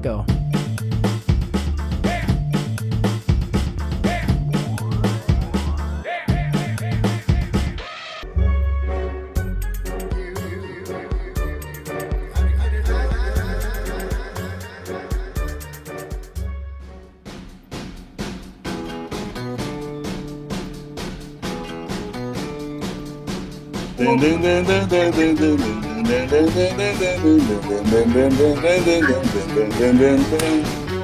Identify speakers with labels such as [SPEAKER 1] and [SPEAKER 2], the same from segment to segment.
[SPEAKER 1] Go.
[SPEAKER 2] Dun, dun, dun,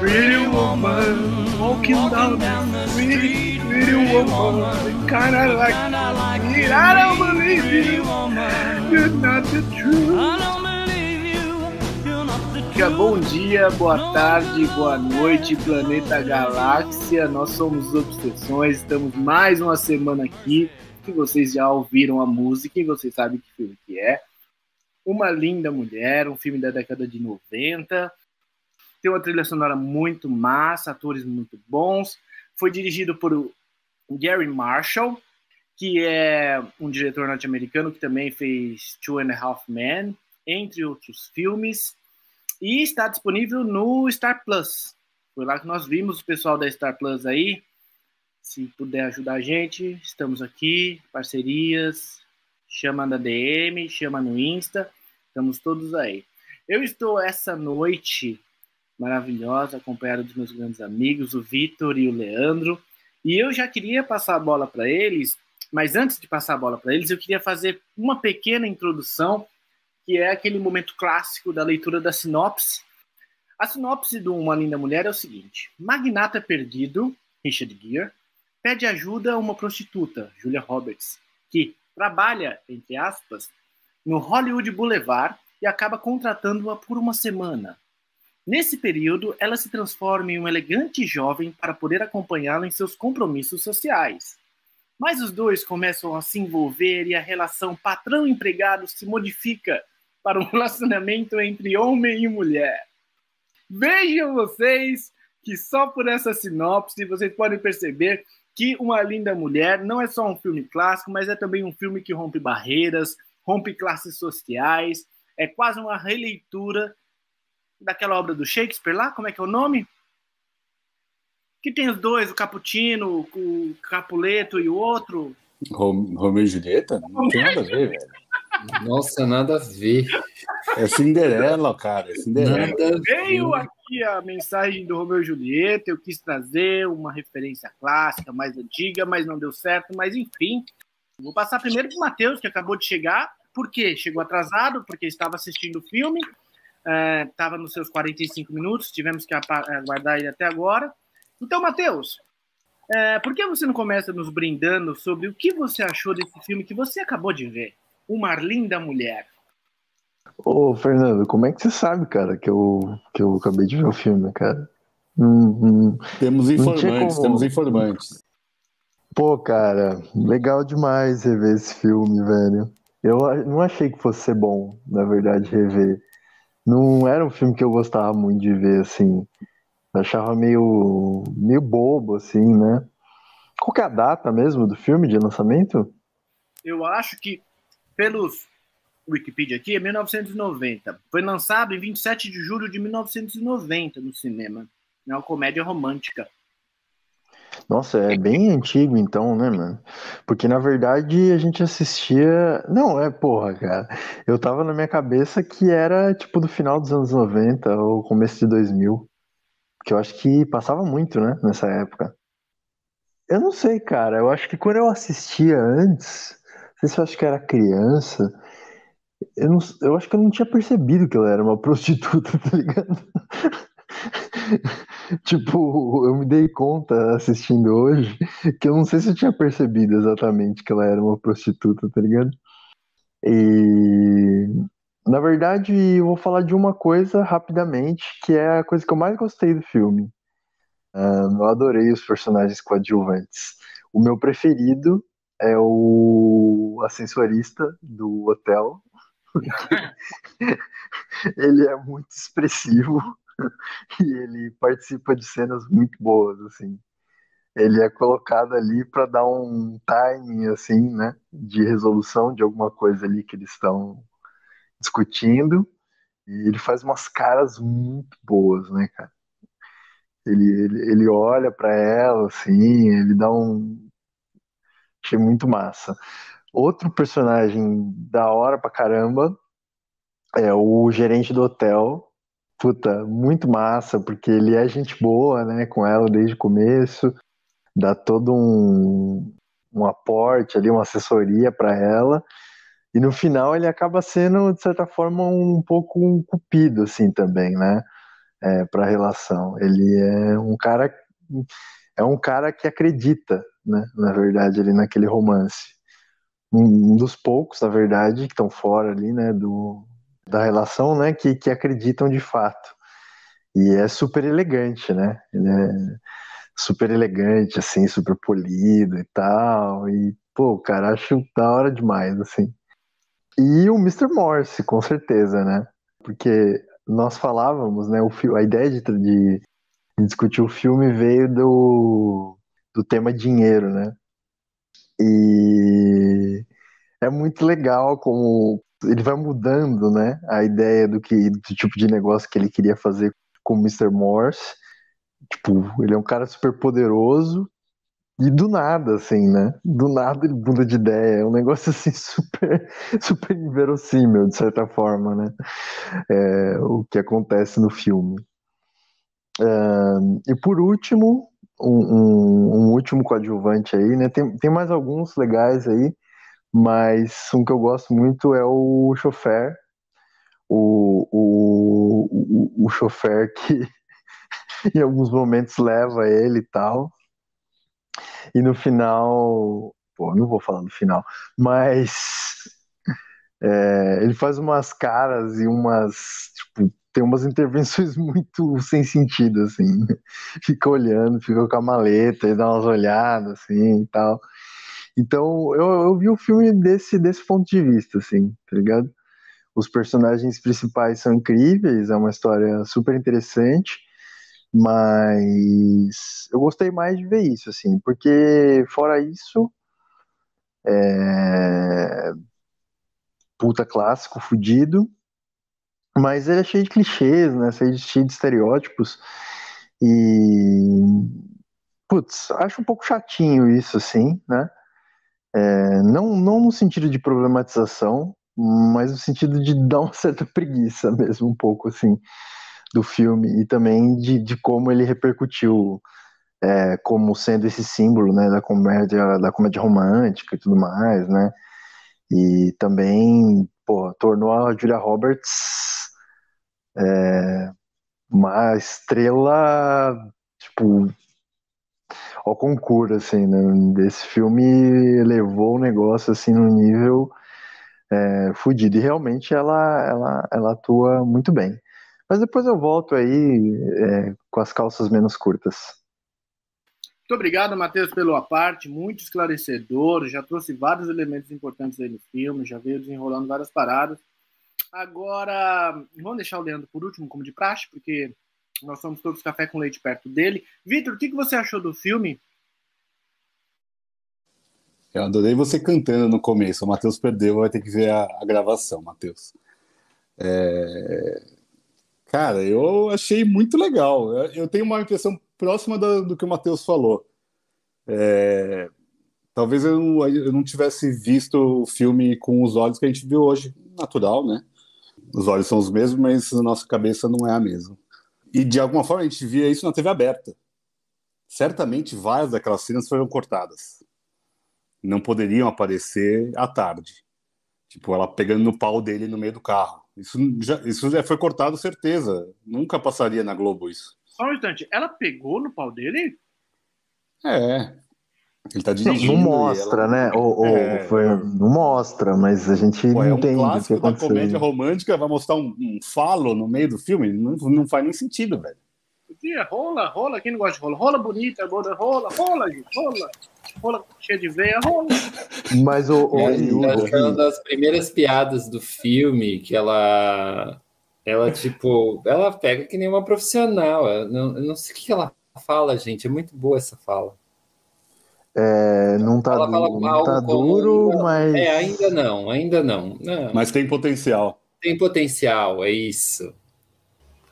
[SPEAKER 2] Pretty woman walking down the street. Pretty woman, kinda like me. I don't believe you. You're not the truth. Bom dia, boa tarde, boa noite, planeta galáxia. Nós somos Obsessões, estamos mais uma semana aqui. Que vocês já ouviram a música e vocês sabem que filme que é. Uma Linda Mulher, um filme da década de 90. Tem uma trilha sonora muito massa, atores muito bons. Foi dirigido por Gary Marshall, que é um diretor norte-americano que também fez Two and a Half Men, entre outros filmes. E está disponível no Star Plus. Foi lá que nós vimos o pessoal da Star Plus aí. Se puder ajudar a gente, estamos aqui. Parcerias, chama na DM, chama no Insta. Estamos todos aí. Eu estou essa noite maravilhosa, acompanhado dos meus grandes amigos, o Vitor e o Leandro. E eu já queria passar a bola para eles, mas antes de passar a bola para eles, eu queria fazer uma pequena introdução, que é aquele momento clássico da leitura da sinopse. A sinopse de Uma Linda Mulher é o seguinte: Magnata perdido, Richard Gere, pede ajuda a uma prostituta, Julia Roberts, que trabalha, entre aspas, no Hollywood Boulevard e acaba contratando-a por uma semana. Nesse período, ela se transforma em um elegante jovem para poder acompanhá-la em seus compromissos sociais. Mas os dois começam a se envolver e a relação patrão-empregado se modifica para um relacionamento entre homem e mulher. Vejam vocês que só por essa sinopse vocês podem perceber que Uma Linda Mulher não é só um filme clássico, mas é também um filme que rompe barreiras, rompe classes sociais, é quase uma releitura daquela obra do Shakespeare lá, como é que é o nome? Que tem os dois, o Caputino, o Capuleto e o outro.
[SPEAKER 3] Romeu e Julieta? Não tem nada a ver, velho.
[SPEAKER 4] Nossa, nada a ver.
[SPEAKER 3] É Cinderela, cara. É Cinderela.
[SPEAKER 4] Nada
[SPEAKER 2] Veio
[SPEAKER 4] ver.
[SPEAKER 2] aqui a mensagem do Romeu e Julieta, eu quis trazer uma referência clássica, mais antiga, mas não deu certo, mas enfim. Vou passar primeiro para o Matheus, que acabou de chegar. Por quê? Chegou atrasado, porque estava assistindo o filme, estava nos seus 45 minutos, tivemos que aguardar ele até agora. Então, Matheus, é, por que você não começa nos brindando sobre o que você achou desse filme que você acabou de ver? Uma Linda Mulher.
[SPEAKER 5] Ô, Fernando, como é que você sabe, cara, que eu, que eu acabei de ver o filme, cara? Hum, hum.
[SPEAKER 3] Temos informantes,
[SPEAKER 5] como-
[SPEAKER 3] temos informantes.
[SPEAKER 5] Pô, cara, legal demais rever esse filme, velho. Eu não achei que fosse ser bom, na verdade, rever. Não era um filme que eu gostava muito de ver, assim. Eu achava meio, meio bobo, assim, né? Qual que é a data mesmo do filme de lançamento?
[SPEAKER 2] eu acho que, pelos Wikipedia aqui, é 1990. Foi lançado em 27 de julho de 1990 no cinema. É uma comédia romântica.
[SPEAKER 5] Nossa, é bem antigo então, né, mano? Porque na verdade a gente assistia. Não, é porra, cara. Eu tava na minha cabeça que era tipo do final dos anos 90 ou começo de 2000. Que eu acho que passava muito, né, nessa época. Eu não sei, cara. Eu acho que quando eu assistia antes, não sei se eu acho que era criança, eu, não, eu acho que eu não tinha percebido que ela era uma prostituta, tá ligado? Tipo, eu me dei conta assistindo hoje que eu não sei se eu tinha percebido exatamente que ela era uma prostituta, tá ligado? E na verdade, eu vou falar de uma coisa rapidamente, que é a coisa que eu mais gostei do filme. Ah, eu adorei os personagens coadjuvantes. O meu preferido é o ascensorista do hotel. Ele é muito expressivo e ele participa de cenas muito boas, assim. Ele é colocado ali para dar um timing, assim, né, de resolução de alguma coisa ali que eles estão discutindo. E ele faz umas caras muito boas, né, cara? Ele, ele, ele olha para ela, assim, ele dá um. Achei muito massa. Outro personagem da hora pra caramba é o gerente do hotel. Puta, muito massa, porque ele é gente boa, né, com ela desde o começo, dá todo um, um aporte ali, uma assessoria para ela. E no final ele acaba sendo, de certa forma, um pouco um cupido, assim, também, né? É, para a relação. Ele é um cara é um cara que acredita, né? Na verdade, ali naquele romance. Um, dos poucos, na verdade, que estão fora ali, né? Do, da relação, né? Que, que acreditam de fato. E é super elegante, né? Ele é super elegante, assim, super polido e tal. E, pô, cara, acho da hora demais, assim. E o Mr. Morse, com certeza, né? Porque nós falávamos, né? O, a ideia de, de, discutir o filme veio do, do tema dinheiro, né? E é muito legal como ele vai mudando, né? A ideia do que do tipo de negócio que ele queria fazer com o Mr. Morse. Tipo, ele é um cara super poderoso e do nada, assim, né? Do nada ele muda de ideia. É um negócio assim super, super inverossímil, de certa forma, né? É, o que acontece no filme. e por último, um, um, um, último coadjuvante aí, né? Tem, tem mais alguns legais aí, mas um que eu gosto muito é o chofer. O, o, o, o chofer que em alguns momentos leva ele e tal. E no final, pô, não vou falar no final, mas é, ele faz umas caras e umas, tipo, tem umas intervenções muito sem sentido, assim. Fica olhando, fica com a maleta e dá umas olhadas, assim, e tal. Então, eu, eu vi o filme desse, desse ponto de vista, assim, tá ligado? Os personagens principais são incríveis, é uma história super interessante. Mas eu gostei mais de ver isso, assim, porque fora isso, é... puta clássico, fudido, mas ele é cheio de clichês, né? Cheio de estereótipos. E. Putz, acho um pouco chatinho isso, assim, né? É, não, não no sentido de problematização, mas no sentido de dar uma certa preguiça mesmo, um pouco, assim do filme e também de, de como ele repercutiu é, como sendo esse símbolo né, da comédia da comédia romântica e tudo mais, né? E também pô, tornou a Julia Roberts é, uma estrela tipo ao concurso assim, né? Desse filme levou o negócio assim no nível é, fudido e realmente ela ela ela atua muito bem. Mas depois eu volto aí é, com as calças menos curtas.
[SPEAKER 2] Muito obrigado, Matheus, pelo aparte, muito esclarecedor. Já trouxe vários elementos importantes aí no filme, já veio desenrolando várias paradas. Agora, vamos deixar o Leandro por último, como de praxe, porque nós somos todos café com leite perto dele. Vitor, o que, que você achou do filme?
[SPEAKER 3] Eu adorei você cantando no começo. O Matheus perdeu, vai ter que ver a, a gravação, Matheus. É... Cara, eu achei muito legal. Eu tenho uma impressão próxima do, do que o Matheus falou. É, talvez eu, eu, não tivesse visto o filme com os olhos que a gente viu hoje, natural, né? Os olhos são os mesmos, mas a nossa cabeça não é a mesma. E de alguma forma a gente via isso na TV aberta. Certamente várias daquelas cenas foram cortadas. Não poderiam aparecer à tarde. Tipo, ela pegando no pau dele no meio do carro isso já, isso já foi cortado, certeza. Nunca passaria na Globo isso.
[SPEAKER 2] Só um instante, ela pegou no pau dele?
[SPEAKER 3] É. Ele tá dirigindo.
[SPEAKER 5] Não, não mostra, ela... né? Ou, ou é, foi, não mostra, mas a gente Pô, é um entende o que aconteceu.
[SPEAKER 3] comédia romântica vai mostrar um, um, falo no meio do filme? Não, não faz nem sentido, velho.
[SPEAKER 2] Rola, rola, quem não gosta de rola? Rola bonita, rola, rola, rola, gente, rola rola cheia de veia, rola.
[SPEAKER 5] Mas o. o,
[SPEAKER 4] é, uma das primeiras piadas do filme que ela. Ela, tipo, ela pega que nem uma profissional. Eu não, eu não sei o que ela fala, gente. É muito boa essa fala.
[SPEAKER 5] É, não tá, ela fala não tá duro, mas.
[SPEAKER 4] É, ainda não, ainda não. não.
[SPEAKER 3] Mas tem potencial.
[SPEAKER 4] tem potencial, é isso.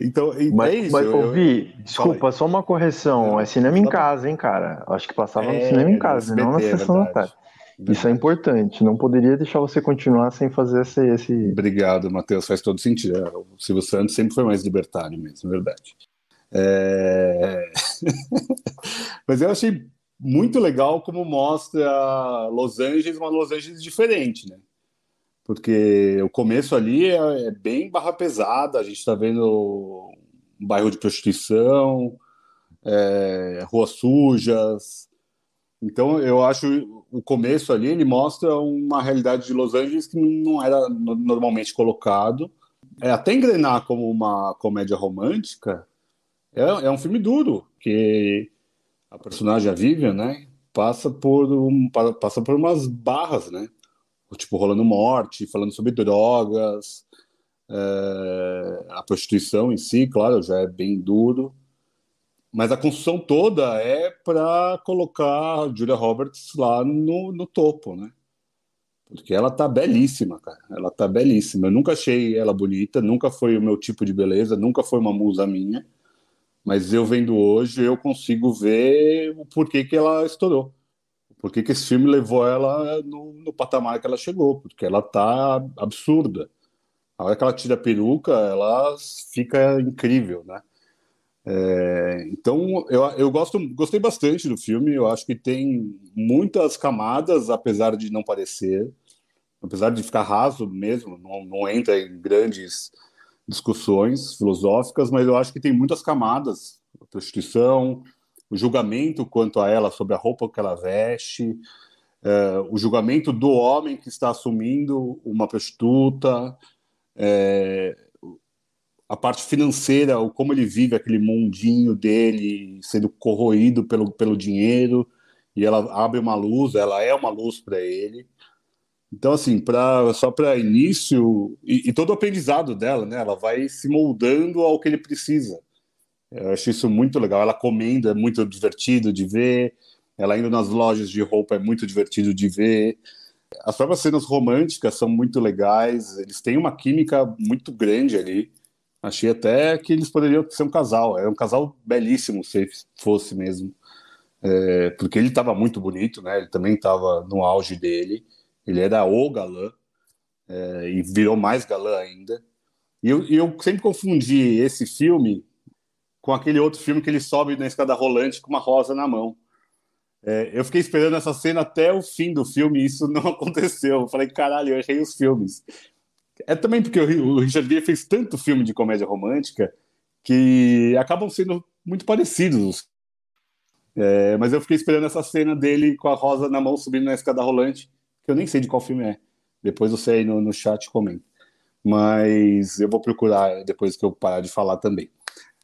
[SPEAKER 3] Então, é
[SPEAKER 5] Mas,
[SPEAKER 3] isso.
[SPEAKER 5] mas
[SPEAKER 3] eu-
[SPEAKER 5] ouvi, desculpa, só uma correção. É cinema em casa, hein, cara? Acho que passava no
[SPEAKER 3] É,
[SPEAKER 5] cinema em
[SPEAKER 3] no
[SPEAKER 5] casa, não na
[SPEAKER 3] SBT, é
[SPEAKER 5] sessão da tarde. Isso é importante. Não poderia deixar você continuar sem fazer esse. esse...
[SPEAKER 3] Obrigado, Matheus. Faz todo sentido. É, O Silvio Santos sempre foi mais libertário mesmo, é verdade. É... Mas eu achei muito legal como mostra Los Angeles, uma Los Angeles diferente, né? Porque o começo ali é, é bem barra pesada, a gente está vendo um bairro de prostituição, é, ruas sujas. Então eu acho o começo ali ele mostra uma realidade de Los Angeles que não era no- normalmente colocado. É, até engrenar como uma comédia romântica é, é um filme duro, que a personagem a Vivian, né, passa por um, pa- passa por umas barras, né? Tipo rolando morte, falando sobre drogas, é, a prostituição em si, claro, já é bem duro. Mas a construção toda é para colocar a Julia Roberts lá no, no topo, né? Porque ela tá belíssima, cara. Ela tá belíssima. Eu nunca achei ela bonita, nunca foi o meu tipo de beleza, nunca foi uma musa minha. Mas eu vendo hoje, eu consigo ver o porquê que ela estourou. Por que esse filme levou ela no, no patamar que ela chegou. Porque ela tá absurda. A hora que ela tira a peruca, ela fica incrível, né? É, então, eu, eu gosto, gostei bastante do filme. Eu acho que tem muitas camadas, apesar de não parecer, apesar de ficar raso mesmo, não, não entra em grandes discussões filosóficas, mas eu acho que tem muitas camadas. A prostituição, o julgamento quanto a ela sobre a roupa que ela veste, é, o julgamento do homem que está assumindo uma prostituta, é, a parte financeira, o como ele vive aquele mundinho dele sendo corroído pelo, pelo dinheiro, e ela abre uma luz, ela é uma luz para ele. Então, assim, pra, só para início, e, e todo o aprendizado dela, né? Ela vai se moldando ao que ele precisa. Eu acho isso muito legal. Ela comendo é muito divertido de ver, ela indo nas lojas de roupa é muito divertido de ver. As próprias cenas românticas são muito legais, eles têm uma química muito grande ali. Achei até que eles poderiam ser um casal. É um casal belíssimo, se fosse mesmo. É, porque ele estava muito bonito, né? Ele também estava no auge dele. Ele era o galã é, e virou mais galã ainda. E eu, eu sempre confundi esse filme com aquele outro filme que ele sobe na escada rolante com uma rosa na mão. É, eu fiquei esperando essa cena até o fim do filme e isso não aconteceu. Eu falei, caralho, eu errei os filmes. É também porque o Richard Gere fez tanto filme de comédia romântica que acabam sendo muito parecidos. É, mas eu fiquei esperando essa cena dele com a rosa na mão subindo na escada rolante, que eu nem sei de qual filme é. Depois você aí no, no chat comenta. Mas eu vou procurar depois que eu parar de falar também,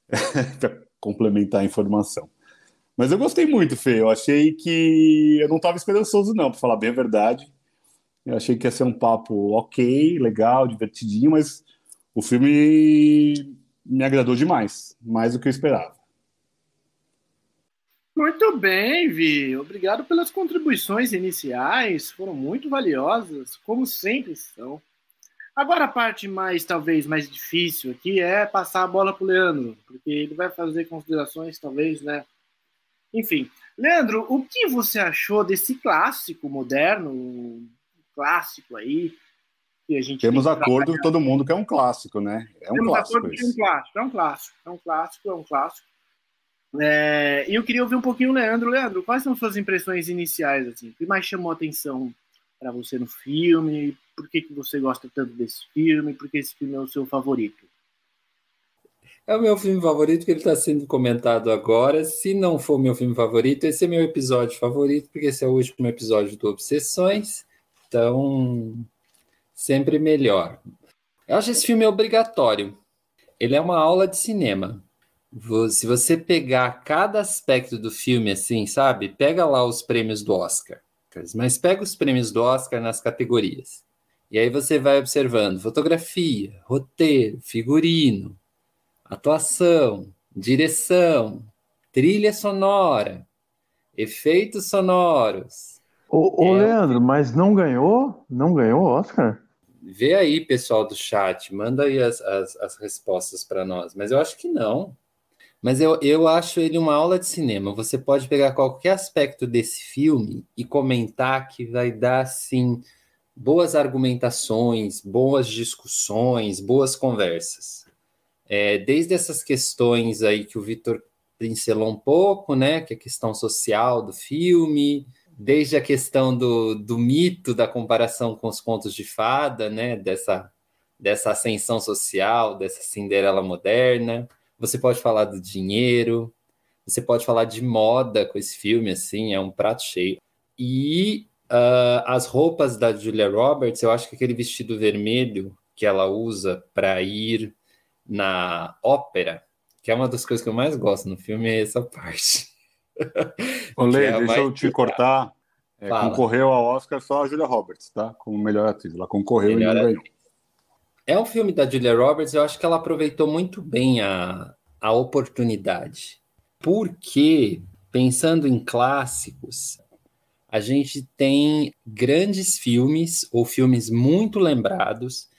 [SPEAKER 3] para complementar a informação. Mas eu gostei muito, Fê. Eu achei que eu não estava esperançoso, não, para falar bem a verdade. Eu achei que ia ser um papo ok, legal, divertidinho, mas o filme me agradou demais, mais do que eu esperava.
[SPEAKER 2] Muito bem, Vi. Obrigado pelas contribuições iniciais, foram muito valiosas, como sempre são. Agora a parte mais, talvez, mais difícil aqui é passar a bola para o Leandro, porque ele vai fazer considerações, talvez, né? Enfim, Leandro, o que você achou desse clássico moderno, clássico aí, que a gente
[SPEAKER 3] Temos
[SPEAKER 2] tem
[SPEAKER 3] acordo com todo mundo que é um clássico, né? É um
[SPEAKER 2] Temos
[SPEAKER 3] clássico
[SPEAKER 2] acordo que é um clássico, é um clássico, é um clássico, é um clássico. É, e eu queria ouvir um pouquinho o Leandro. Leandro, quais são suas impressões iniciais? Assim? O que mais chamou a atenção para você no filme? Por que, que você gosta tanto desse filme? Por que esse filme é o seu favorito?
[SPEAKER 4] É o meu filme favorito que ele está sendo comentado agora. Se não for meu filme favorito, esse é meu episódio favorito, porque esse é o último episódio do Obsessões. Então, sempre melhor. Eu acho esse filme obrigatório. Ele é uma aula de cinema. Se você pegar cada aspecto do filme, assim, sabe? Pega lá os prêmios do Oscar. Mas pega os prêmios do Oscar nas categorias. E aí você vai observando fotografia, roteiro, figurino, atuação, direção, trilha sonora, efeitos sonoros.
[SPEAKER 5] Ô, ô
[SPEAKER 4] É.
[SPEAKER 5] Leandro, mas não ganhou? Não ganhou o Oscar?
[SPEAKER 4] Vê aí, pessoal do chat, manda aí as, as, as respostas para nós. Mas eu acho que não. Mas eu, eu acho ele uma aula de cinema. Você pode pegar qualquer aspecto desse filme e comentar que vai dar, assim, boas argumentações, boas discussões, boas conversas. É, desde essas questões aí que o Vitor pincelou um pouco, né? Que é a questão social do filme, desde a questão do, do mito da comparação com os contos de fada, né? Dessa, dessa ascensão social, dessa Cinderela moderna você pode falar do dinheiro, você pode falar de moda com esse filme, assim, é um prato cheio. E uh, as roupas da Julia Roberts, eu acho que aquele vestido vermelho que ela usa para ir na ópera, que é uma das coisas que eu mais gosto no filme, é essa parte.
[SPEAKER 3] Olê, é deixa eu te cortar. É, concorreu ao Oscar só a Julia Roberts, tá? Como melhor atriz. Ela concorreu melhor e não ganhou.
[SPEAKER 4] É um filme da Julia Roberts, eu acho que ela aproveitou muito bem a, a oportunidade. Porque, pensando em clássicos, a gente tem grandes filmes ou filmes muito lembrados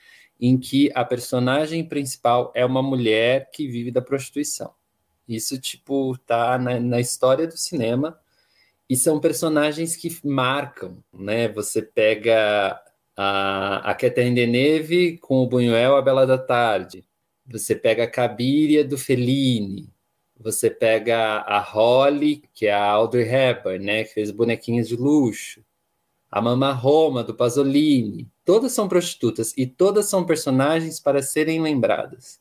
[SPEAKER 4] em que a personagem principal é uma mulher que vive da prostituição. Isso, tipo, tá na, na história do cinema e são personagens que marcam, né? Você pega a, a Catherine Deneuve com o Buñuel, A Bela da Tarde. Você pega a Cabiria do Fellini. Você pega a Holly, que é a Audrey Hepburn, né, que fez bonequinhos de luxo. A Mama Roma, do Pasolini. Todas são prostitutas e todas são personagens para serem lembradas.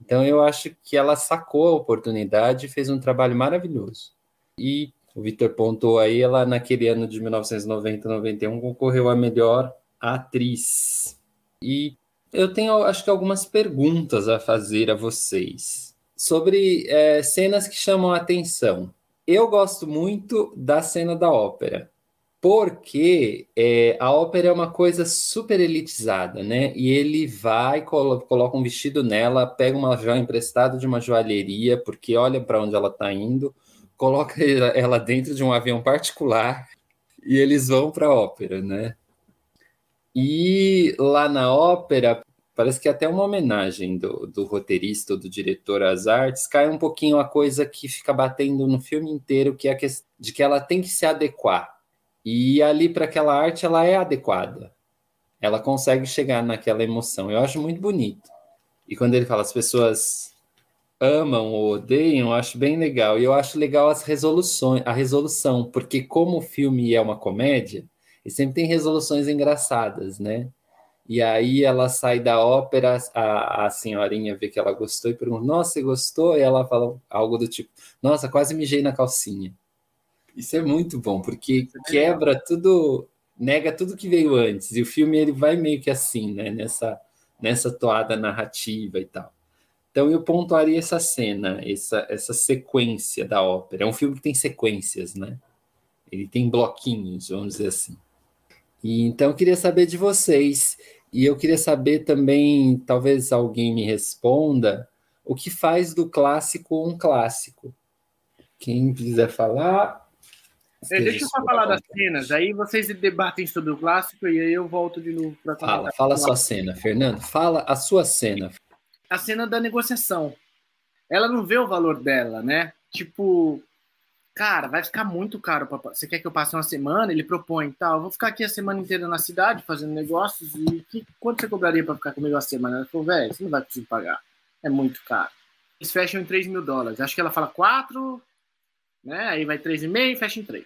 [SPEAKER 4] Então eu acho que ela sacou a oportunidade e fez um trabalho maravilhoso. E o Victor pontou aí, ela naquele ano de 1990-91 concorreu a melhor atriz. E eu tenho, acho que, algumas perguntas a fazer a vocês sobre é, cenas que chamam a atenção. Eu gosto muito da cena da ópera, porque é, a ópera é uma coisa super elitizada, né? E ele vai, colo coloca um vestido nela, pega uma joia emprestada de uma joalheria, porque olha para onde ela está indo, coloca ela dentro de um avião particular e eles vão para a ópera, né? E lá na ópera, parece que é até uma homenagem do, do roteirista, do diretor às artes, cai um pouquinho a coisa que fica batendo no filme inteiro, que é a questão de que ela tem que se adequar. E ali para aquela arte ela é adequada. Ela consegue chegar naquela emoção. Eu acho muito bonito. E quando ele fala as pessoas amam ou odeiam, eu acho bem legal. E eu acho legal as resoluções, a resolução, porque como o filme é uma comédia, e sempre tem resoluções engraçadas, né? E aí ela sai da ópera, a, a senhorinha vê que ela gostou e pergunta: Nossa, você gostou? E ela fala algo do tipo: Nossa, quase mijei na calcinha. Isso é muito bom, porque é quebra tudo, nega tudo que veio antes. E o filme ele vai meio que assim, né? Nessa, nessa toada narrativa e tal. Então eu pontuaria essa cena, essa, essa sequência da ópera. É um filme que tem sequências, né? Ele tem bloquinhos, vamos dizer assim. E, então, eu queria saber de vocês. E eu queria saber também, talvez alguém me responda, o que faz do clássico um clássico? Quem quiser falar.
[SPEAKER 2] É, deixa eu só falar das cenas, aí vocês debatem sobre o clássico e aí eu volto de novo para
[SPEAKER 4] Fala, fala a sua cena, Fernando. Fala a sua cena.
[SPEAKER 2] A cena da negociação. Ela não vê o valor dela, né? Tipo, cara, vai ficar muito caro. Pra... Você quer que eu passe uma semana? Ele propõe, tal. Tá, vou ficar aqui a semana inteira na cidade fazendo negócios e que... quanto você cobraria para ficar comigo a semana? Ela falou, velho, você não vai conseguir pagar. É muito caro. Eles fecham em 3 mil dólares. Acho que ela fala 4, né? Aí vai 3,5 e fecha em 3.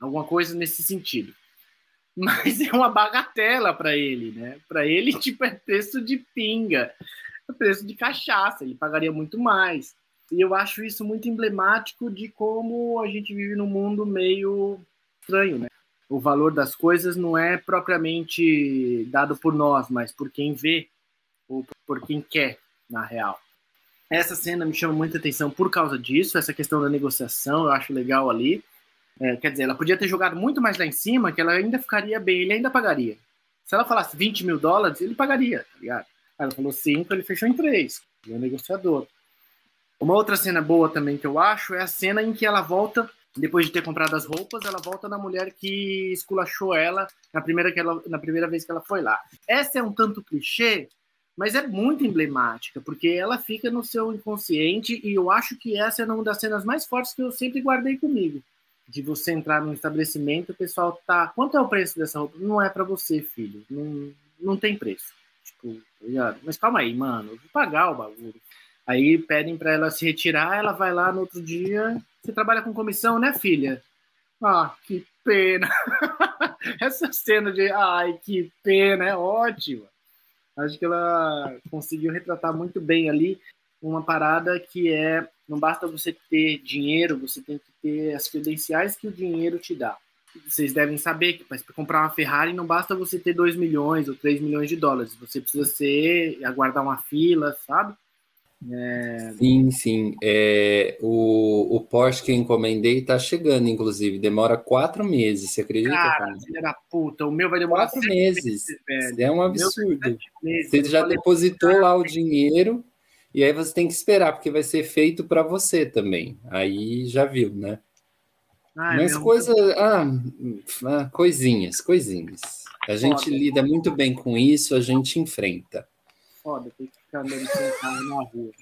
[SPEAKER 2] Alguma coisa nesse sentido. Mas é uma bagatela para ele, né? Para ele, tipo, é preço de pinga, é preço de cachaça. Ele pagaria muito mais. E eu acho isso muito emblemático de como a gente vive num mundo meio estranho, né? O valor das coisas não é propriamente dado por nós, mas por quem vê ou por quem quer, na real. Essa cena me chama muita atenção por causa disso, essa questão da negociação, eu acho legal ali. É, quer dizer, ela podia ter jogado muito mais lá em cima, que ela ainda ficaria bem, ele ainda pagaria. Se ela falasse 20 mil dólares, ele pagaria, tá ligado? Ela falou 5, ele fechou em 3, ele é um negociador. Uma outra cena boa também que eu acho é a cena em que ela volta depois de ter comprado as roupas, ela volta na mulher que esculachou ela na primeira, que ela, na primeira vez que ela foi lá. Essa é um tanto clichê, mas é muito emblemática, porque ela fica no seu inconsciente e eu acho que essa é uma das cenas mais fortes que eu sempre guardei comigo. De você entrar num estabelecimento, o pessoal tá. Quanto é o preço dessa roupa? Não é para você, filho. Não, não tem preço. Tipo, mas calma aí, mano, eu vou pagar o bagulho. Aí pedem para ela se retirar, ela vai lá no outro dia. Você trabalha com comissão, né, filha? Ah, que pena. Essa cena de ai, que pena, é ótima. Acho que ela conseguiu retratar muito bem ali uma parada que é não basta você ter dinheiro, você tem que ter as credenciais que o dinheiro te dá. Vocês devem saber que para comprar uma Ferrari não basta você ter 2 milhões ou 3 milhões de dólares, você precisa ser aguardar uma fila, sabe?
[SPEAKER 4] É... Sim, sim. É, o, o Porsche que eu encomendei está chegando, inclusive. Demora quatro meses, você acredita?
[SPEAKER 2] Cara, filha da puta, o meu vai demorar
[SPEAKER 4] quatro meses. meses é um absurdo. Você já depositou lá o dinheiro e aí você tem que esperar, porque vai ser feito para você também. Aí já viu, né? Ah, Mas coisa. Ah, ah, coisinhas, coisinhas. A gente Foda. lida muito bem com isso, a gente enfrenta.
[SPEAKER 2] Foda, tem que ficar andando sentado na rua.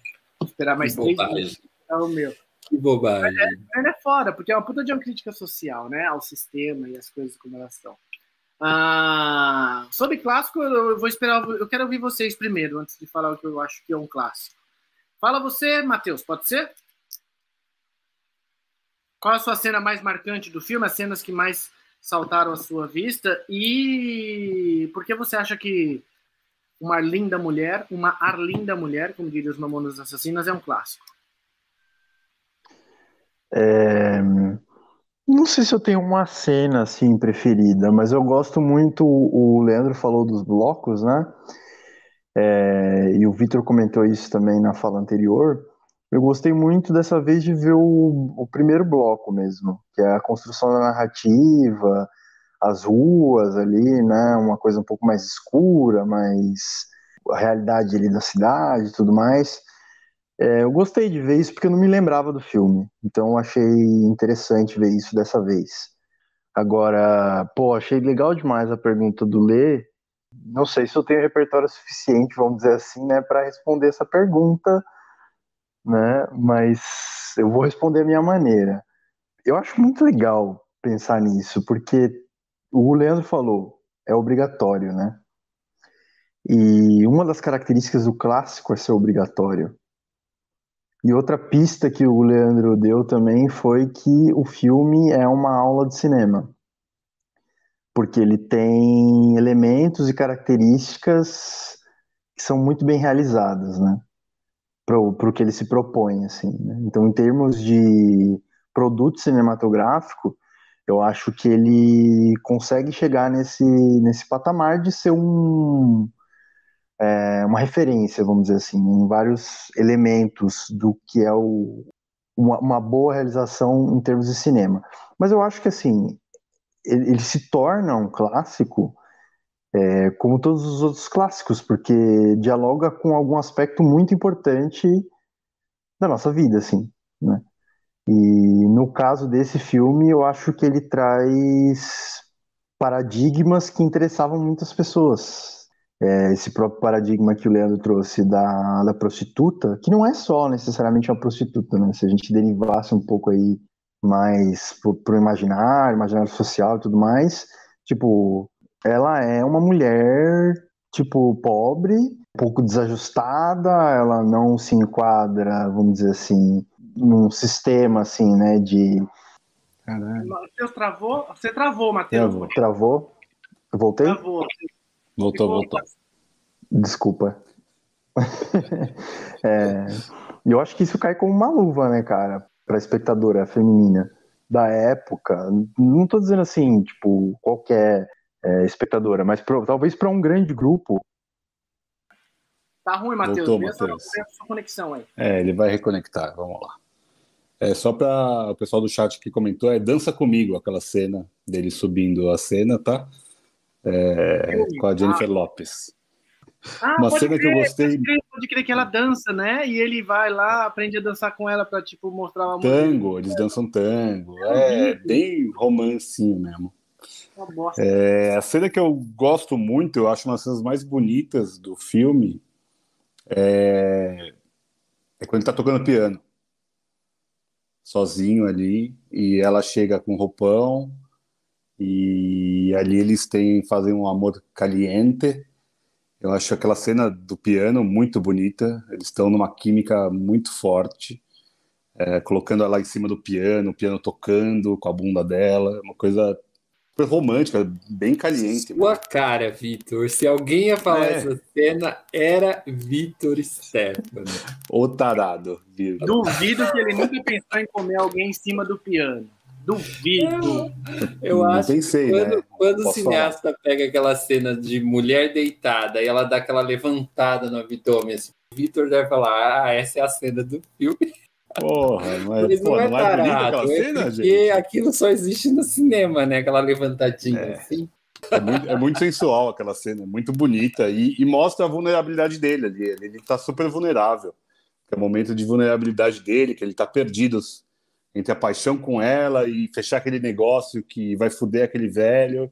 [SPEAKER 2] Esperar mais que três meses. É o meu.
[SPEAKER 4] Que bobagem.
[SPEAKER 2] Mas é, é foda, porque é uma puta de uma crítica social, né? Ao sistema e as coisas como elas estão. Ah, sobre clássico, eu vou esperar. Eu quero ouvir vocês primeiro, antes de falar o que eu acho que é um clássico. Fala você, Matheus, pode ser? Qual a sua cena mais marcante do filme? As cenas que mais saltaram à sua vista? E por que você acha que uma linda mulher, uma arlinda mulher, como diriam os Mamonas Assassinas, é um clássico?
[SPEAKER 5] É... Não sei se eu tenho uma cena assim preferida, mas eu gosto muito. O Leandro falou dos blocos, né? É... E o Vitor comentou isso também na fala anterior. Eu gostei muito dessa vez de ver o, o primeiro bloco mesmo, que é a construção da narrativa, as ruas ali, né? Uma coisa um pouco mais escura, mais a realidade ali da cidade e tudo mais. É, eu gostei de ver isso porque eu não me lembrava do filme, então achei interessante ver isso dessa vez. Agora, pô, achei legal demais a pergunta do Lê. Não sei se eu tenho repertório suficiente, vamos dizer assim, né, para responder essa pergunta né? Mas eu vou responder a minha maneira. Eu acho muito legal pensar nisso, porque o Leandro falou, é obrigatório, né? E uma das características do clássico é ser obrigatório. E outra pista que o Leandro deu também foi que o filme é uma aula de cinema. Porque ele tem elementos e características que são muito bem realizadas, né? para o que ele se propõe, assim. Né? Então, em termos de produto cinematográfico, eu acho que ele consegue chegar nesse, nesse patamar de ser um, é, uma referência, vamos dizer assim, em vários elementos do que é o, uma, uma, boa realização em termos de cinema. Mas eu acho que, assim, ele, ele se torna um clássico é, como todos os outros clássicos, porque dialoga com algum aspecto muito importante da nossa vida, assim, né? E no caso desse filme, eu acho que ele traz paradigmas que interessavam muitas pessoas. É, esse próprio paradigma que o Leandro trouxe da, da prostituta, que não é só necessariamente uma prostituta, né? Se a gente derivasse um pouco aí mais pro, pro imaginário, imaginário social e tudo mais, tipo, ela é uma mulher, tipo, pobre, um pouco desajustada, ela não se enquadra, vamos dizer assim, num sistema, assim, né, de...
[SPEAKER 2] Caralho. Matheus travou? Você travou, Matheus.
[SPEAKER 5] Travou. travou? Voltei?
[SPEAKER 2] Travou.
[SPEAKER 3] Voltou, voltou.
[SPEAKER 5] Desculpa. é, eu acho que isso cai como uma luva, né, cara, pra espectadora feminina da época. Não tô dizendo assim, tipo, qualquer é, espectadora, mas pro, talvez para um grande grupo.
[SPEAKER 2] Tá ruim, Matheus. Voltou, Matheus. sua conexão aí.
[SPEAKER 3] É, ele vai reconectar. Vamos lá. É só para o pessoal do chat que comentou, é Dança Comigo, aquela cena dele subindo a cena, tá? É, com a Jennifer ah. Lopes.
[SPEAKER 2] Ah,
[SPEAKER 3] Uma cena que eu
[SPEAKER 2] crer,
[SPEAKER 3] gostei.
[SPEAKER 2] Pode crer, crer que ela dança, né? E ele vai lá, aprende a dançar com ela pra, tipo, mostrar uma
[SPEAKER 3] Tango, eles dançam tango. É bem romancinho mesmo. É, a cena que eu gosto muito, eu acho uma das cenas mais bonitas do filme, é, é quando ele tá tocando piano. Sozinho ali, e ela chega com roupão, e ali eles têm, fazem um amor caliente. Eu acho aquela cena do piano muito bonita. Eles estão numa química muito forte, é, colocando ela em cima do piano, o piano tocando com a bunda dela, uma coisa romântica, bem caliente.
[SPEAKER 4] Sua cara, Vitor. Se alguém ia falar
[SPEAKER 3] É.
[SPEAKER 4] essa cena, era Vitor Stefano.
[SPEAKER 3] O tarado, vírgula.
[SPEAKER 2] Duvido que ele nunca pensou em comer alguém em cima do piano. Duvido.
[SPEAKER 4] Eu acho
[SPEAKER 3] pensei,
[SPEAKER 4] Quando,
[SPEAKER 3] né?
[SPEAKER 4] quando o cineasta pega aquela cena de mulher deitada e ela dá aquela levantada no abdômen, assim, o Vitor deve falar: Ah, essa é a cena do filme.
[SPEAKER 3] Porra, não é,
[SPEAKER 4] Mas
[SPEAKER 3] pô,
[SPEAKER 4] não é
[SPEAKER 3] não é bonita aquela
[SPEAKER 4] é
[SPEAKER 3] cena,
[SPEAKER 4] porque
[SPEAKER 3] gente?
[SPEAKER 4] aquilo só existe no cinema, né? Aquela levantadinha
[SPEAKER 3] É.
[SPEAKER 4] assim.
[SPEAKER 3] É muito, é muito sensual aquela cena, é muito bonita e, e mostra a vulnerabilidade dele ali. Ele, ele tá super vulnerável. É o momento de vulnerabilidade dele, que ele tá perdido entre a paixão com ela e fechar aquele negócio que vai foder aquele velho.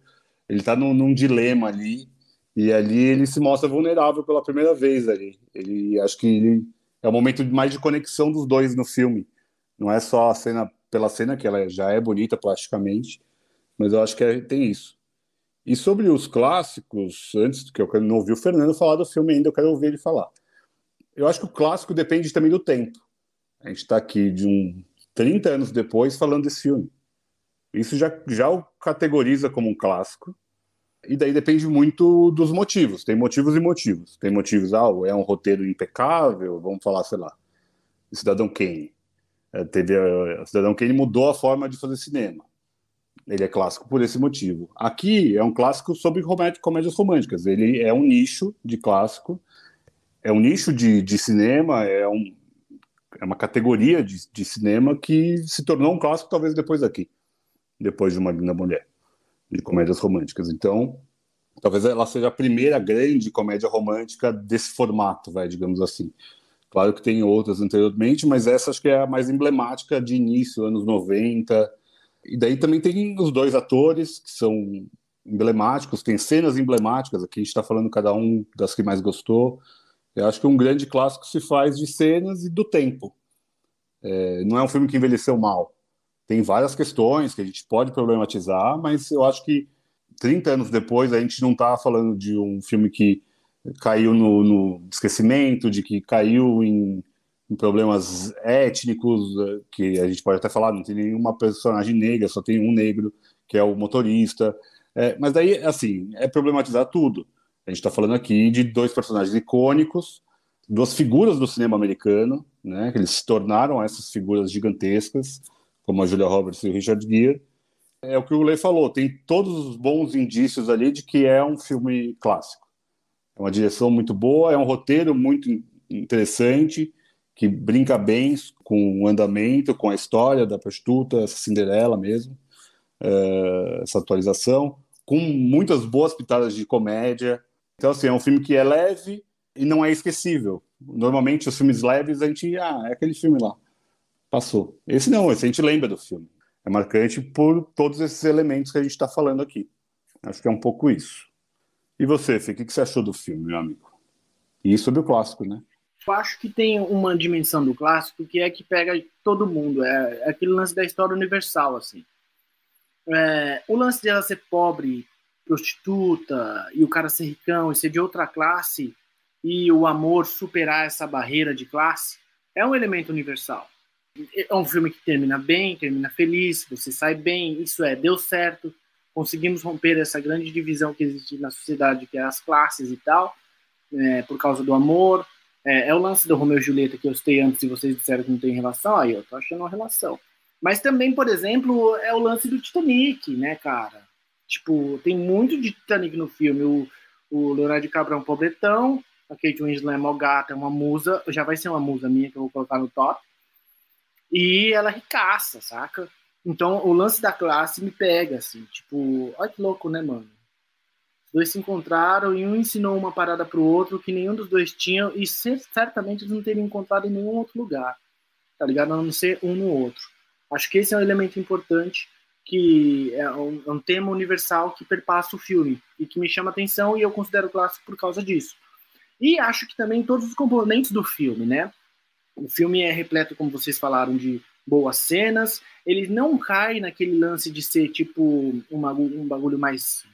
[SPEAKER 3] Ele tá num, num dilema ali. E ali ele se mostra vulnerável pela primeira vez ali. Ele acho que ele, é o momento mais de conexão dos dois no filme. Não é só a cena pela cena, que ela já é bonita plasticamente, mas eu acho que é- tem isso. E sobre os clássicos, antes que eu não ouvi o Fernando falar do filme ainda, eu quero ouvir ele falar. Eu acho que o clássico depende também do tempo. A gente está aqui de um 30 anos depois falando desse filme. Isso já, já o categoriza como um clássico. E daí depende muito dos motivos. Tem motivos e motivos. Tem motivos, ah, é um roteiro impecável, vamos falar, sei lá, Cidadão Kane. É, teve, a Cidadão Kane mudou a forma de fazer cinema. Ele é clássico por esse motivo. Aqui é um clássico sobre comé- comédias românticas. Ele é um nicho de clássico, é um nicho de, de cinema, é, um, é uma categoria de, de cinema que se tornou um clássico talvez depois daqui, depois de Uma Linda Mulher, de comédias românticas. Então, talvez ela seja a primeira grande comédia romântica desse formato, vai, digamos assim. Claro que tem outras anteriormente, mas essa acho que é a mais emblemática de início, anos 90. E daí também tem os dois atores que são emblemáticos, tem cenas emblemáticas, aqui a gente está falando cada um das que mais gostou. Eu acho que um grande clássico se faz de cenas e do tempo. É, não é um filme que envelheceu mal. Tem várias questões que a gente pode problematizar, mas eu acho que 30 anos depois a gente não está falando de um filme que caiu no, no esquecimento, de que caiu em, em problemas étnicos, eh, que a gente pode até falar, não tem nenhuma personagem negra, só tem um negro, que é o motorista. É, mas daí, assim, é problematizar tudo. A gente está falando aqui de dois personagens icônicos, duas figuras do cinema americano, né, que eles se tornaram essas figuras gigantescas, como a Julia Roberts e o Richard Gere. É o que o Lei falou, tem todos os bons indícios ali de que é um filme clássico. É uma direção muito boa, é um roteiro muito interessante, que brinca bem com o andamento, com a história da prostituta, essa Cinderela mesmo, eh, essa atualização, com muitas boas pitadas de comédia. Então, assim, é um filme que é leve e não é esquecível. Normalmente, os filmes leves, a gente, ah, é aquele filme lá, passou. Esse não, esse a gente lembra do filme. É marcante por todos esses elementos que a gente está falando aqui. Acho que é um pouco isso. E você, Fê, o que que você achou do filme, meu amigo? E sobre o clássico, né?
[SPEAKER 2] Eu acho que tem uma dimensão do clássico que é que pega todo mundo. É, aquele lance da história universal, assim. É, o lance dela ser pobre, prostituta, e o cara ser ricão e ser de outra classe, e o amor superar essa barreira de classe, é um elemento universal. É um filme que termina bem, termina feliz, você sai bem, isso é, deu certo, conseguimos romper essa grande divisão que existe na sociedade, que é as classes e tal, é, por causa do amor. É, é, o lance do Romeu e Julieta que eu citei antes e vocês disseram que não tem relação, aí eu tô achando uma relação. Mas também, por exemplo, é o lance do Titanic, né, cara? Tipo, tem muito de Titanic no filme. O, o Leonardo DiCaprio é um pobretão, a Kate Winslet é uma gata, é uma musa, já vai ser uma musa minha que eu vou colocar no top. E ela é ricaça, saca? Então, o lance da classe me pega, assim, tipo, olha que louco, né, mano? Isso dois se encontraram e um ensinou uma parada para o outro que nenhum dos dois tinha e certamente eles não teriam encontrado em nenhum outro lugar, tá ligado? A não ser um no outro. Acho que esse é um elemento importante que é um, é um tema universal que perpassa o filme e que me chama atenção e eu considero clássico por causa disso. E acho que também todos os componentes do filme, né? O filme é repleto, como vocês falaram, de boas cenas. Ele não cai naquele lance de ser tipo uma, um bagulho mais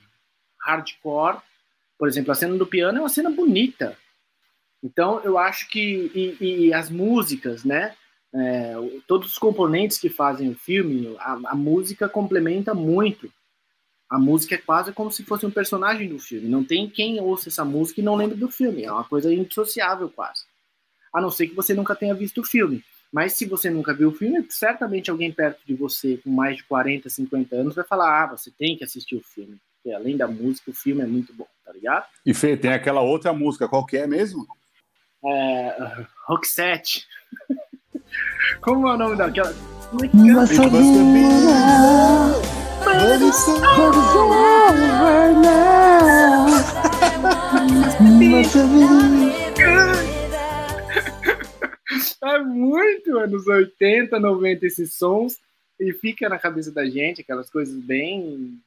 [SPEAKER 2] hardcore. Por exemplo, a cena do piano é uma cena bonita. Então, eu acho que. E, e as músicas, né? É, todos os componentes que fazem o filme, a, a, música complementa muito. A música é quase como se fosse um personagem do filme. Não tem quem ouça essa música e não lembre do filme. É uma coisa indissociável, quase. A não ser que você nunca tenha visto o filme. Mas se você nunca viu o filme, certamente alguém perto de você, com mais de 40, 50 anos, vai falar: ah, você tem que assistir o filme. Porque além da música, o filme é muito bom, tá ligado?
[SPEAKER 3] E Fê, tem aquela outra música, qual que é mesmo?
[SPEAKER 2] É. Roxette. Como é o nome daquela?
[SPEAKER 5] Nossa vida. Nossa vida.
[SPEAKER 2] É muito anos 80, 90 esses sons e fica na cabeça da gente aquelas coisas bem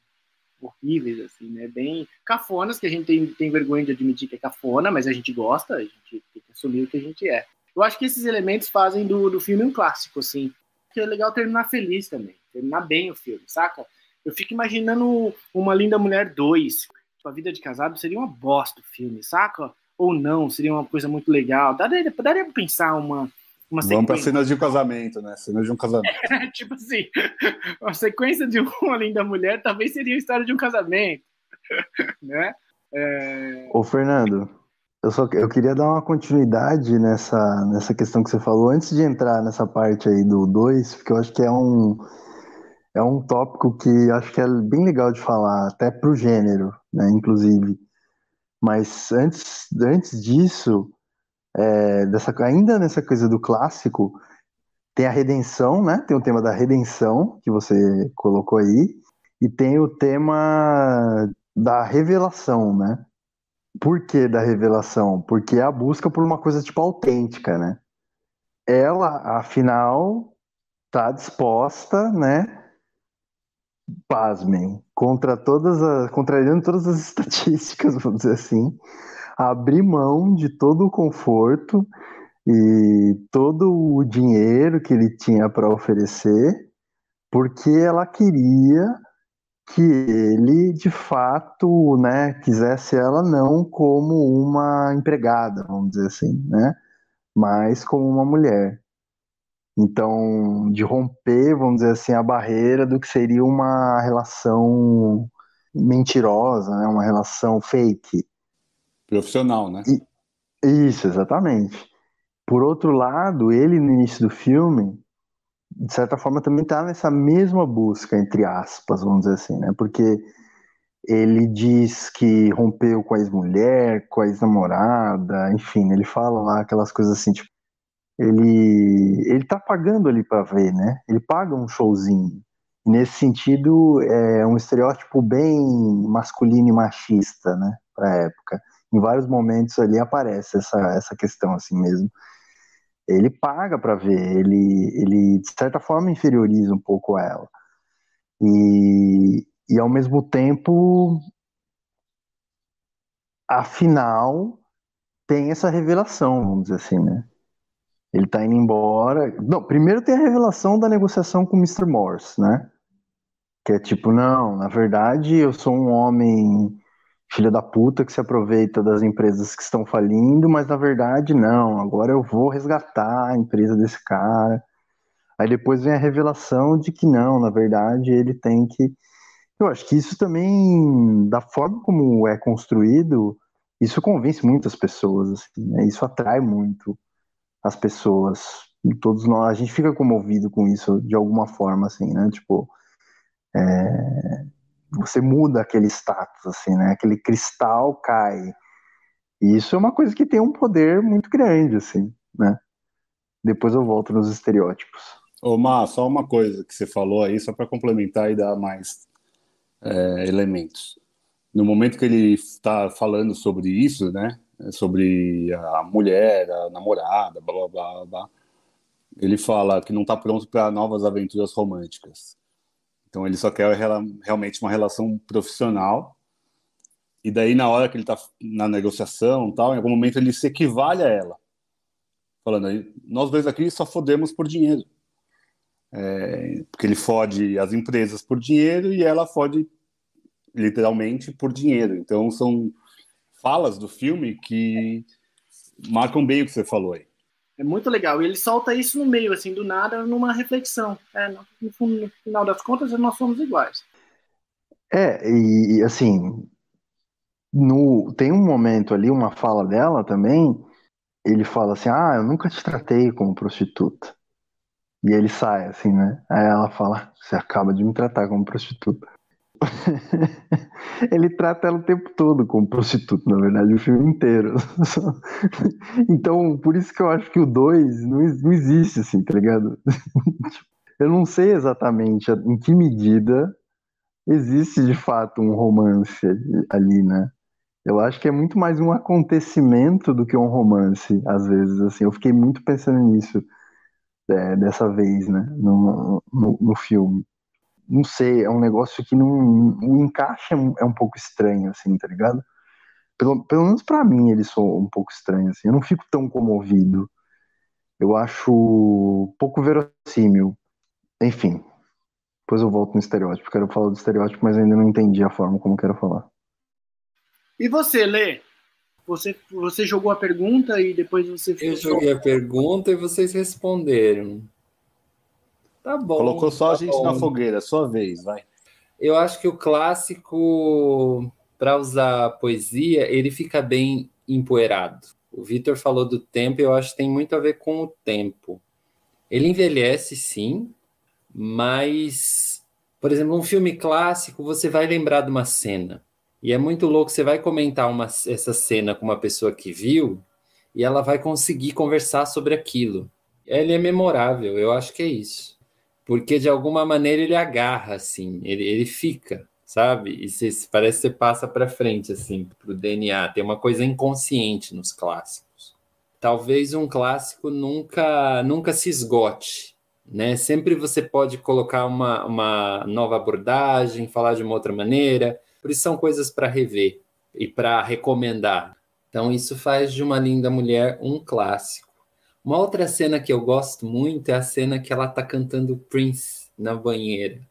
[SPEAKER 2] horríveis, assim, né? Bem cafonas, que a gente tem, tem vergonha de admitir que é cafona, mas a gente gosta, a gente tem que assumir o que a gente é. Eu acho que esses elementos fazem do, do filme um clássico, assim. Que é legal terminar feliz também, terminar bem o filme, saca? Eu fico imaginando Uma Linda Mulher 2. Tipo, a vida de casado seria uma bosta o filme, saca? Ou não, seria uma coisa muito legal. Daria, daria pra pensar uma, uma
[SPEAKER 3] Vamos para cenas de um casamento, né? Cenas de um casamento.
[SPEAKER 2] É, tipo assim, a sequência de uma linda mulher talvez seria a história de um casamento, né?
[SPEAKER 5] É... Ô, Fernando, eu só eu queria dar uma continuidade nessa, nessa questão que você falou antes de entrar nessa parte aí do 2, porque eu acho que é um é um tópico que acho que é bem legal de falar, até pro gênero, né, inclusive. Mas antes, antes disso, é, dessa, ainda nessa coisa do clássico, tem a redenção, né? Tem o tema da redenção, que você colocou aí, e tem o tema da revelação, né? Por que da revelação? Porque é a busca por uma coisa tipo autêntica, né? Ela, afinal, tá disposta, né? Pasmem, contra todas as, contrariando todas as estatísticas, vamos dizer assim, abrir mão de todo o conforto e todo o dinheiro que ele tinha para oferecer, porque ela queria que ele de fato, né, quisesse ela não como uma empregada, vamos dizer assim, né, mas como uma mulher. Então, de romper, vamos dizer assim, a barreira do que seria uma relação mentirosa, né, uma relação fake.
[SPEAKER 3] Profissional, né?
[SPEAKER 5] Isso, exatamente. Por outro lado, ele no início do filme, de certa forma, também está nessa mesma busca, entre aspas, vamos dizer assim, né? Porque ele diz que rompeu com a ex-mulher, com a ex-namorada, enfim, ele fala lá aquelas coisas assim, tipo, ele ele tá pagando ali para ver, né? Ele paga um showzinho. nesse sentido, é um estereótipo bem masculino e machista, né, para época em vários momentos ali aparece essa, essa questão assim mesmo. Ele paga para ver, ele, ele de certa forma inferioriza um pouco ela. E, e ao mesmo tempo, afinal, tem essa revelação, vamos dizer assim, né? Ele tá indo embora. Não, primeiro tem a revelação da negociação com o Mr. Morse, né? Que é tipo, não, na verdade eu sou um homem filha da puta que se aproveita das empresas que estão falindo, mas na verdade não, agora eu vou resgatar a empresa desse cara. Aí depois vem a revelação de que não, na verdade ele tem que. Eu acho que isso também, da forma como é construído, isso convence muitas pessoas, assim, né? Isso atrai muito as pessoas. Todos nós, a gente fica comovido com isso de alguma forma, assim, né? Tipo, é, você muda aquele status, assim, né? Aquele cristal cai. E isso é uma coisa que tem um poder muito grande, assim, né? Depois eu volto nos estereótipos.
[SPEAKER 3] Ô, Má, só uma coisa que você falou aí, só para complementar e dar mais é, elementos. no momento que ele está falando sobre isso, né? Sobre a mulher, a namorada, blá blá blá, blá ele fala que não está pronto para novas aventuras românticas. Então ele só quer realmente uma relação profissional. E daí na hora que ele está na negociação, tal, em algum momento ele se equivale a ela, falando: nós dois aqui só fodemos por dinheiro. É, porque ele fode as empresas por dinheiro e ela fode literalmente por dinheiro. Então são falas do filme que marcam bem o que você falou aí.
[SPEAKER 2] É muito legal. E ele solta isso no meio, assim, do nada, numa reflexão. É, no, no final das contas, nós somos iguais.
[SPEAKER 5] É, e assim, no, tem um momento ali, uma fala dela também, ele fala assim, ah, eu nunca te tratei como prostituta. E ele sai, assim, né? Aí ela fala, você acaba de me tratar como prostituta. ele trata ela o tempo todo como prostituta, na verdade, o filme inteiro. então, por isso que eu acho que o 2 não, não existe, assim, tá ligado? eu não sei exatamente em que medida existe de fato um romance ali, né? Eu acho que é muito mais um acontecimento do que um romance, às vezes, assim. Eu fiquei muito pensando nisso é, dessa vez, né, no, no, no filme não sei, é um negócio que não. O encaixe é um, é pouco estranho, assim, tá ligado? Pelo, pelo menos para mim ele soa um pouco estranho, assim. Eu não fico tão comovido. Eu acho pouco verossímil. Enfim, depois eu volto no estereótipo. Quero falar do estereótipo, mas ainda não entendi a forma como quero falar.
[SPEAKER 2] E você, Lê? Você, você jogou a pergunta e depois você.
[SPEAKER 4] Eu joguei a pergunta e vocês responderam. Tá bom.
[SPEAKER 3] Colocou só
[SPEAKER 4] tá
[SPEAKER 3] a gente bom. na fogueira, sua vez, vai.
[SPEAKER 4] Eu acho que o clássico, para usar poesia, ele fica bem empoeirado. O Vitor falou do tempo, eu acho que tem muito a ver com o tempo. Ele envelhece, sim, mas, por exemplo, um filme clássico, você vai lembrar de uma cena. E é muito louco, você vai comentar uma, essa cena com uma pessoa que viu, e ela vai conseguir conversar sobre aquilo. Ele é memorável, eu acho que é isso porque de alguma maneira ele agarra, assim, ele, ele fica, sabe? E você, parece que você passa para frente, assim, para o DNA. Tem uma coisa inconsciente nos clássicos. Talvez um clássico nunca, nunca se esgote, né? Sempre você pode colocar uma, uma nova abordagem, falar de uma outra maneira. Por isso são coisas para rever e para recomendar. Então isso faz de uma linda mulher um clássico. Uma outra cena que eu gosto muito é a cena que ela tá cantando Prince na banheira.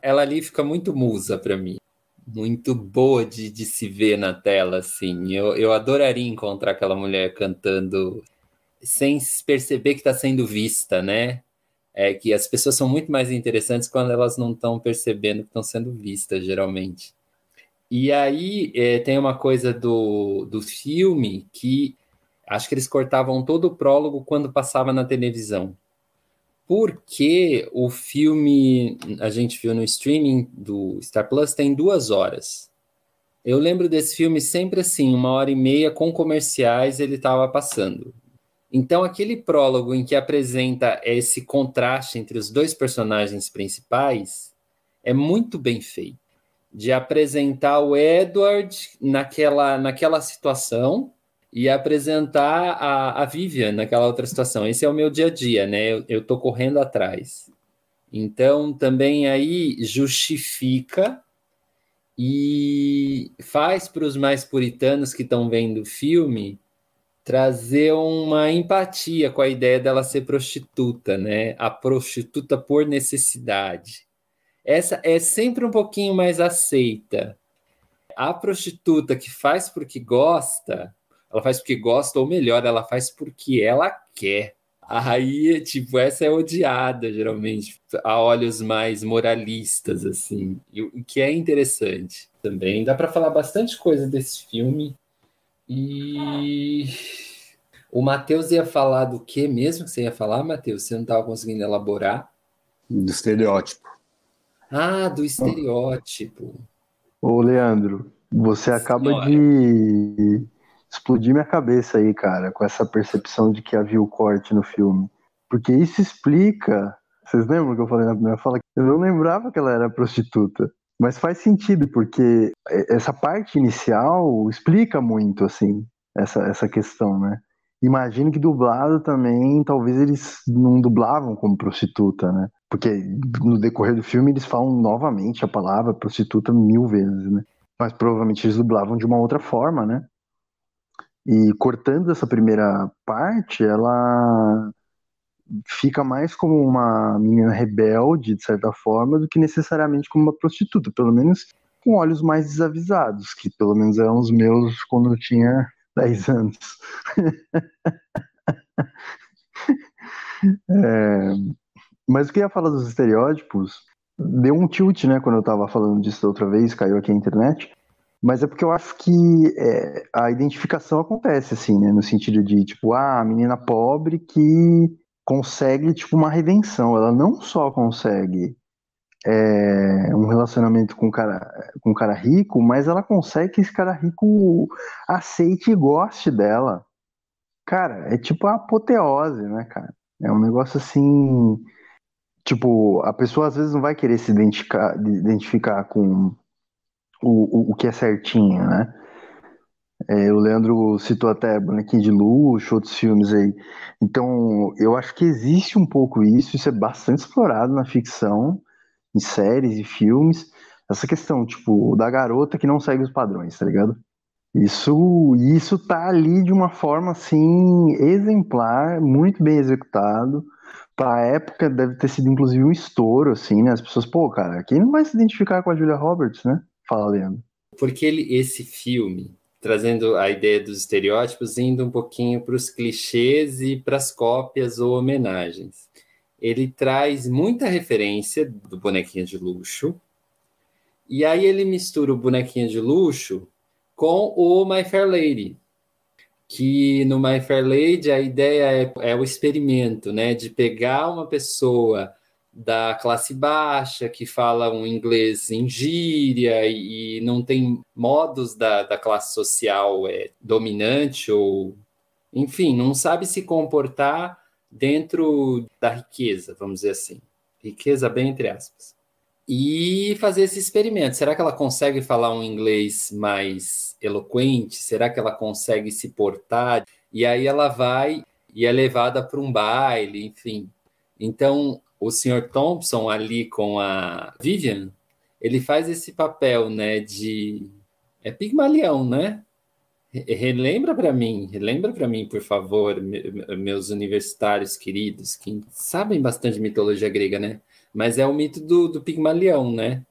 [SPEAKER 4] Ela ali fica muito musa para mim. Muito boa de, de se ver na tela, assim. Eu, eu adoraria encontrar aquela mulher cantando sem perceber que está sendo vista, né? É que as pessoas são muito mais interessantes quando elas não estão percebendo que estão sendo vistas, geralmente. E aí é, tem uma coisa do, do filme que Acho que eles cortavam todo o prólogo quando passava na televisão. Porque o filme, a gente viu no streaming do Star Plus, tem duas horas. Eu lembro desse filme sempre assim, uma hora e meia com comerciais ele estava passando. Então, aquele prólogo em que apresenta esse contraste entre os dois personagens principais é muito bem feito. De apresentar o Edward naquela, naquela situação, e apresentar a, a Vivian naquela outra situação. Esse é o meu dia a dia, né? Eu, eu tô correndo atrás. Então, também aí justifica e faz para os mais puritanos que estão vendo o filme trazer uma empatia com a ideia dela ser prostituta, né? A prostituta por necessidade. Essa é sempre um pouquinho mais aceita. A prostituta que faz porque gosta, ela faz porque gosta, ou melhor, ela faz porque ela quer. Aí, tipo, essa é odiada, geralmente, a olhos mais moralistas, assim, o que é interessante também. Dá para falar bastante coisa desse filme. E o Matheus ia falar do que mesmo que você ia falar, Matheus? Você não estava conseguindo elaborar?
[SPEAKER 3] Do estereótipo.
[SPEAKER 4] Ah, do estereótipo.
[SPEAKER 5] Ô, Leandro, você acaba Senhora. de explodir minha cabeça aí, cara, com essa percepção de que havia o corte no filme. Porque isso explica. Vocês lembram que eu falei na primeira fala? Eu não lembrava que ela era prostituta. Mas faz sentido, porque essa parte inicial explica muito, assim, essa, essa questão, né? Imagino que dublado também, talvez eles não dublavam como prostituta, né? Porque no decorrer do filme eles falam novamente a palavra prostituta mil vezes, né? Mas provavelmente eles dublavam de uma outra forma, né? E cortando essa primeira parte, ela fica mais como uma menina rebelde, de certa forma, do que necessariamente como uma prostituta, pelo menos com olhos mais desavisados, que pelo menos eram os meus quando eu tinha 10 anos. é, mas o que eu ia falar dos estereótipos, deu um tilt, né, quando eu tava falando disso outra vez, caiu aqui a internet, mas é porque eu acho que é, a identificação acontece, assim, né, no sentido de, tipo, ah, a menina pobre que consegue tipo uma redenção. Ela não só consegue é, um relacionamento com um cara com um cara rico, mas ela consegue que esse cara rico aceite e goste dela. Cara, é tipo a apoteose, né, cara? É um negócio assim, tipo, a pessoa às vezes não vai querer se identificar, identificar com o, o, o que é certinho, né? É, o Leandro citou até Bonequinho de Luxo, outros filmes aí. Então, eu acho que existe um pouco isso, isso é bastante explorado na ficção, em séries e filmes. Essa questão, tipo, da garota que não segue os padrões, tá ligado? Isso, isso tá ali de uma forma, assim, exemplar, muito bem executado. Pra época deve ter sido, inclusive, um estouro, assim, né? As pessoas, pô, cara, quem não vai se identificar com a Julia Roberts, né? Fala, Leandro.
[SPEAKER 4] Porque ele, esse filme, trazendo a ideia dos estereótipos, indo um pouquinho para os clichês e para as cópias ou homenagens. Ele traz muita referência do bonequinho de luxo, e aí ele mistura o bonequinho de luxo com o My Fair Lady, que no My Fair Lady a ideia é, é o experimento, né, de pegar uma pessoa da classe baixa, que fala um inglês em gíria e, e não tem modos da, da classe social é, dominante ou, enfim, não sabe se comportar dentro da riqueza, vamos dizer assim. Riqueza bem entre aspas. E fazer esse experimento. Será que ela consegue falar um inglês mais eloquente? Será que ela consegue se portar? E aí ela vai e é levada para um baile, enfim. Então, o Sr. Thompson ali com a Vivian, ele faz esse papel, né, de é Pigmalião, né? Relembra para mim, relembra para mim, por favor, meus universitários queridos, que sabem bastante mitologia grega, né? Mas é o mito do, do Pigmalião, né?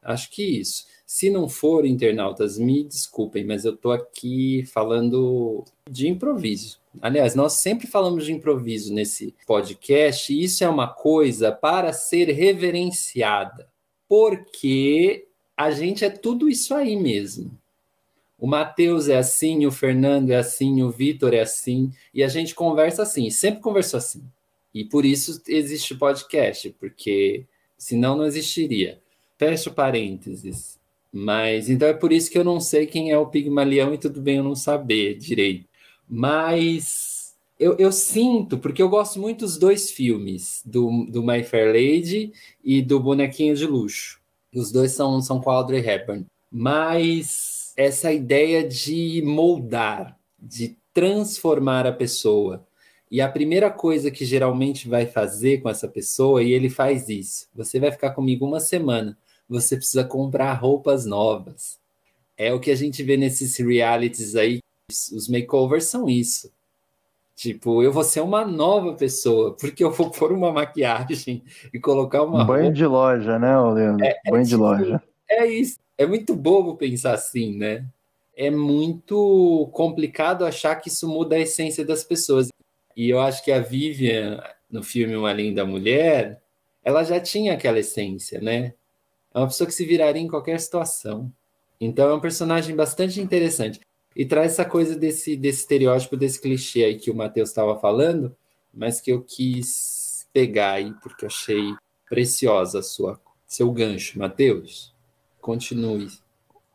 [SPEAKER 4] Acho que isso. Se não for, internautas, me desculpem, mas eu estou aqui falando de improviso. Aliás, nós sempre falamos de improviso nesse podcast, e isso é uma coisa para ser reverenciada, porque a gente é tudo isso aí mesmo. O Matheus é assim, o Fernando é assim, o Vitor é assim, e a gente conversa assim, sempre conversou assim. E por isso existe podcast, porque senão não existiria. Fecha parênteses. Mas então é por isso que eu não sei quem é o Pigmalião e tudo bem eu não saber direito. Mas eu, eu sinto, porque eu gosto muito dos dois filmes, do, do My Fair Lady e do Bonequinho de Luxo. Os dois são, são com Audrey Hepburn. Mas essa ideia de moldar, de transformar a pessoa. E a primeira coisa que geralmente vai fazer com essa pessoa, e ele faz isso: você vai ficar comigo uma semana você precisa comprar roupas novas. É o que a gente vê nesses realities aí. Os makeovers são isso. Tipo, eu vou ser uma nova pessoa, porque eu vou pôr uma maquiagem e colocar uma.
[SPEAKER 5] Banho roupa. de loja, né, Leandro? É, é Banho é, de tipo, loja.
[SPEAKER 4] É isso. É muito bobo pensar assim, né? É muito complicado achar que isso muda a essência das pessoas. E eu acho que a Vivian, no filme Uma Linda Mulher, ela já tinha aquela essência, né? É uma pessoa que se viraria em qualquer situação. Então é um personagem bastante interessante. E traz essa coisa desse, desse estereótipo, desse clichê aí que o Matheus estava falando, mas que eu quis pegar aí, porque achei preciosa a sua, seu gancho. Matheus, continue.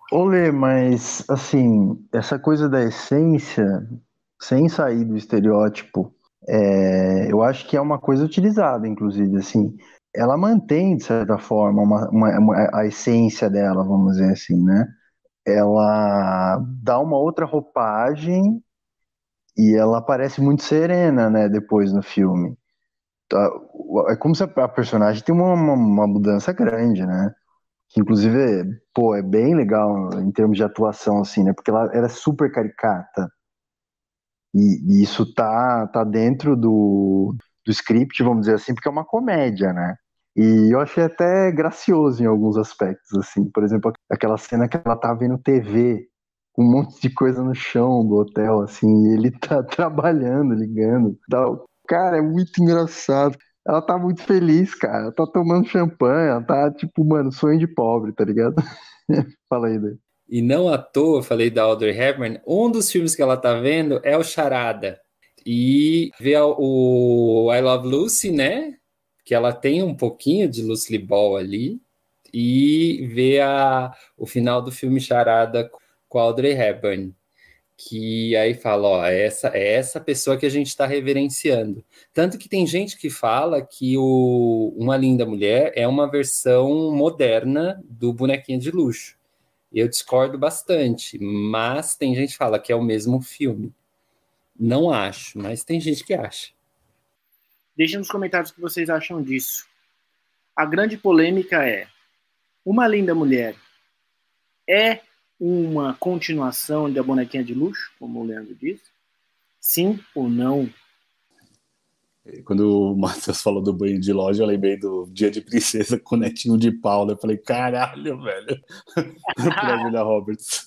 [SPEAKER 5] Olê, mas assim, essa coisa da essência, sem sair do estereótipo, é, eu acho que é uma coisa utilizada, inclusive, assim, ela mantém, de certa forma, uma, uma, uma, a essência dela, vamos dizer assim, né? Ela dá uma outra roupagem e ela parece muito serena, né, depois no filme. Tá, é como se a personagem tem uma, uma, uma mudança grande, né? Que inclusive, pô, é bem legal em termos de atuação, assim, né? Porque ela, ela é super caricata. E, e, isso tá, tá dentro do, do script, vamos dizer assim, porque é uma comédia, né? E eu achei até gracioso em alguns aspectos, assim. Por exemplo, aquela cena que ela tá vendo TV, com um monte de coisa no chão do hotel, assim, e ele tá trabalhando, ligando tal. Cara, é muito engraçado. Ela tá muito feliz, cara. Ela tá tomando champanhe, ela tá, tipo, mano, sonho de pobre, tá ligado? Fala aí, daí.
[SPEAKER 4] E não à toa, eu falei da Audrey Hepburn, um dos filmes que ela tá vendo é o Charada. E vê o I Love Lucy, né? Que ela tem um pouquinho de Lucy Ball ali. E vê a, o final do filme Charada com Audrey Hepburn que aí fala, ó, é essa, é essa pessoa que a gente está reverenciando. Tanto que tem gente que fala que o Uma Linda Mulher é uma versão moderna do Bonequinha de Luxo. Eu discordo bastante, mas tem gente que fala que é o mesmo filme. Não acho, mas tem gente que acha.
[SPEAKER 2] Deixem nos comentários o que vocês acham disso. A grande polêmica é: Uma Linda Mulher é uma continuação da bonequinha de luxo, como o Leandro disse? Sim ou não?
[SPEAKER 3] Quando o Matheus falou do banho de loja, eu lembrei do Dia de Princesa com o netinho de Paula. Eu falei, caralho, velho. pra Julia Roberts.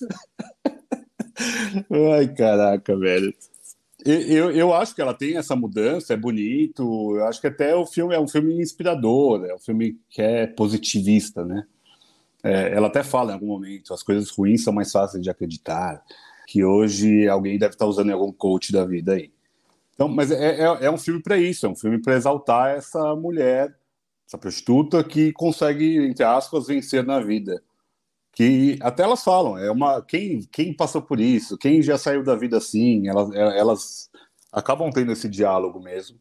[SPEAKER 3] Ai, caraca, velho. Eu, eu acho que ela tem essa mudança, é bonito. Eu acho que até o filme é um filme inspirador, é um filme que é positivista, né? É, ela até fala em algum momento, as coisas ruins são mais fáceis de acreditar, que hoje alguém deve estar usando em algum coach da vida aí. Então, mas é, é, é um filme para isso, é um filme para exaltar essa mulher, essa prostituta que consegue, entre aspas, vencer na vida. Que até elas falam, é uma quem, quem passou por isso, quem já saiu da vida assim, elas, elas acabam tendo esse diálogo mesmo.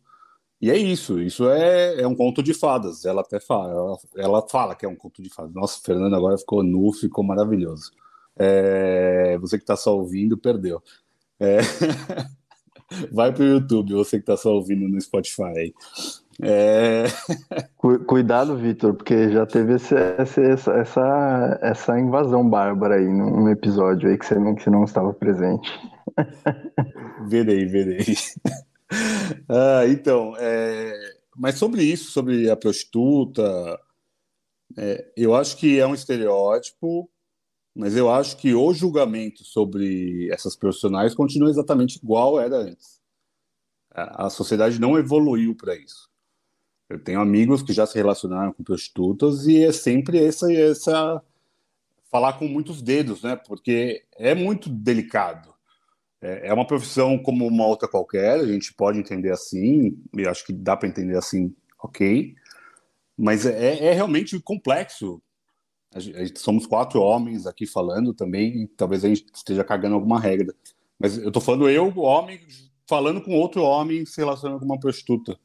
[SPEAKER 3] E é isso, isso é, é um conto de fadas. Ela até fala, ela, ela fala que é um conto de fadas. Nossa, Fernando agora ficou nu, ficou maravilhoso. É, você que está só ouvindo, perdeu. É, vai para o YouTube, você que está só ouvindo no Spotify. É...
[SPEAKER 5] Cuidado, Vitor, porque já teve esse, essa, essa, essa invasão bárbara aí num episódio aí que você não, que você não estava presente.
[SPEAKER 3] Verei, verei. ah, então, é... mas sobre isso, sobre a prostituta, é, eu acho que é um estereótipo, mas eu acho que o julgamento sobre essas profissionais continua exatamente igual era antes. A, a sociedade não evoluiu para isso. Eu tenho amigos que já se relacionaram com prostitutas e é sempre essa, essa falar com muitos dedos, né? Porque é muito delicado. É, é uma profissão como uma outra qualquer, a gente pode entender assim, e acho que dá para entender assim, ok, mas é, é realmente complexo. A gente, somos quatro homens aqui falando também, talvez a gente esteja cagando alguma regra, mas eu estou falando eu, homem, falando com outro homem se relacionando com uma prostituta.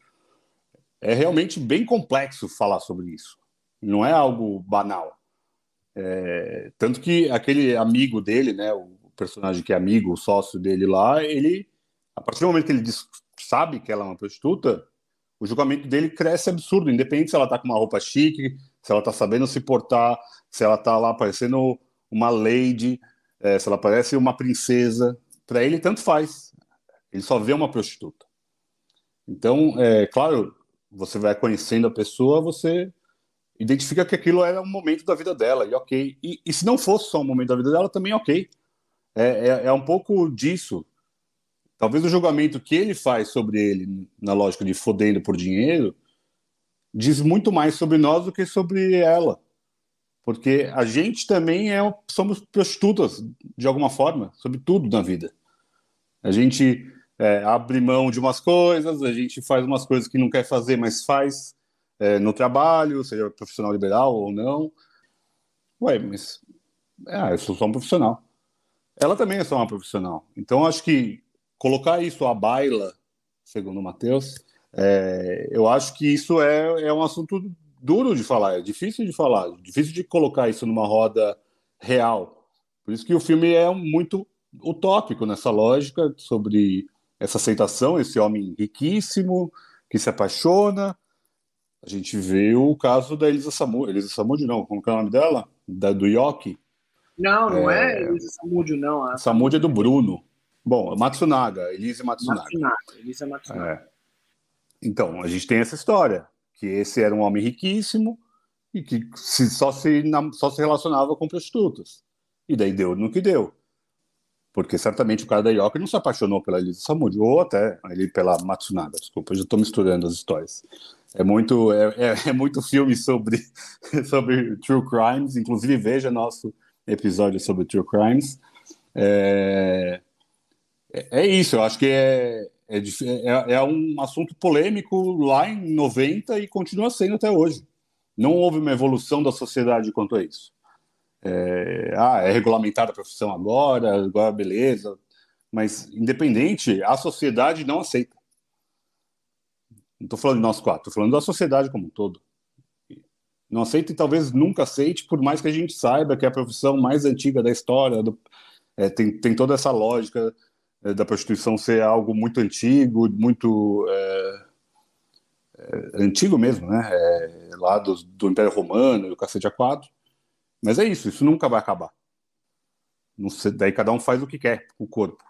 [SPEAKER 3] É realmente bem complexo falar sobre isso. Não é algo banal. É, tanto que aquele amigo dele, né, o personagem que é amigo, o sócio dele lá, ele, a partir do momento que ele diz, sabe que ela é uma prostituta, o julgamento dele cresce absurdo, independente se ela tá com uma roupa chique, se ela tá sabendo se portar, se ela tá lá parecendo uma lady, é, se ela parece uma princesa, para ele tanto faz. Ele só vê uma prostituta. Então, é claro, você vai conhecendo a pessoa, você identifica que aquilo era um momento da vida dela, e ok. E, e se não fosse só um momento da vida dela, também ok. É, é, é, um pouco disso. Talvez o julgamento que ele faz sobre ele, na lógica de fodendo por dinheiro, diz muito mais sobre nós do que sobre ela. Porque a gente também é, somos prostitutas, de alguma forma, sobre tudo na vida. A gente é, abre mão de umas coisas, a gente faz umas coisas que não quer fazer, mas faz é, no trabalho, seja profissional liberal ou não. Ué, mas é, eu sou só um profissional ela também é só uma profissional. Então, acho que colocar isso à baila, segundo o Matheus, é, eu acho que isso é, é um assunto duro de falar, é difícil de falar, difícil de colocar isso numa roda real. Por isso que o filme é muito utópico nessa lógica sobre essa aceitação, esse homem riquíssimo que se apaixona. A gente vê o caso da Elisa Samud, Elisa Samud não, como é o nome dela? Da, do Yoki.
[SPEAKER 2] Não, não é, é Elisa Samud, não. A
[SPEAKER 3] Samud é do Bruno. Bom, Matsunaga, Elisa Matsunaga. Matsunaga,
[SPEAKER 2] Elisa Matsunaga. É.
[SPEAKER 3] Então, a gente tem essa história, que esse era um homem riquíssimo e que se, só, se, só se relacionava com prostitutas. E daí deu no que deu. Porque certamente o cara da Yoka não se apaixonou pela Elisa Samud, ou até ele pela Matsunaga, desculpa, eu já estou misturando as histórias. É muito, é, é, é, muito filme sobre, sobre true crimes, inclusive veja nosso episódio sobre true crimes. É, é, é isso, eu acho que é, é, é, é um assunto polêmico lá em 90 e continua sendo até hoje. Não houve uma evolução da sociedade quanto a isso. É, ah, é regulamentada a profissão agora, agora beleza. Mas, independente, a sociedade não aceita. Não estou falando de nós quatro, estou falando da sociedade como um todo. Não aceita e talvez nunca aceite, por mais que a gente saiba que é a profissão mais antiga da história, do, é, tem, tem toda essa lógica é, da prostituição ser algo muito antigo, muito é, é, antigo mesmo, né? É, lá do, do Império Romano, do cacete a quatro. Mas é isso, isso nunca vai acabar. Sei, daí cada um faz o que quer com o corpo.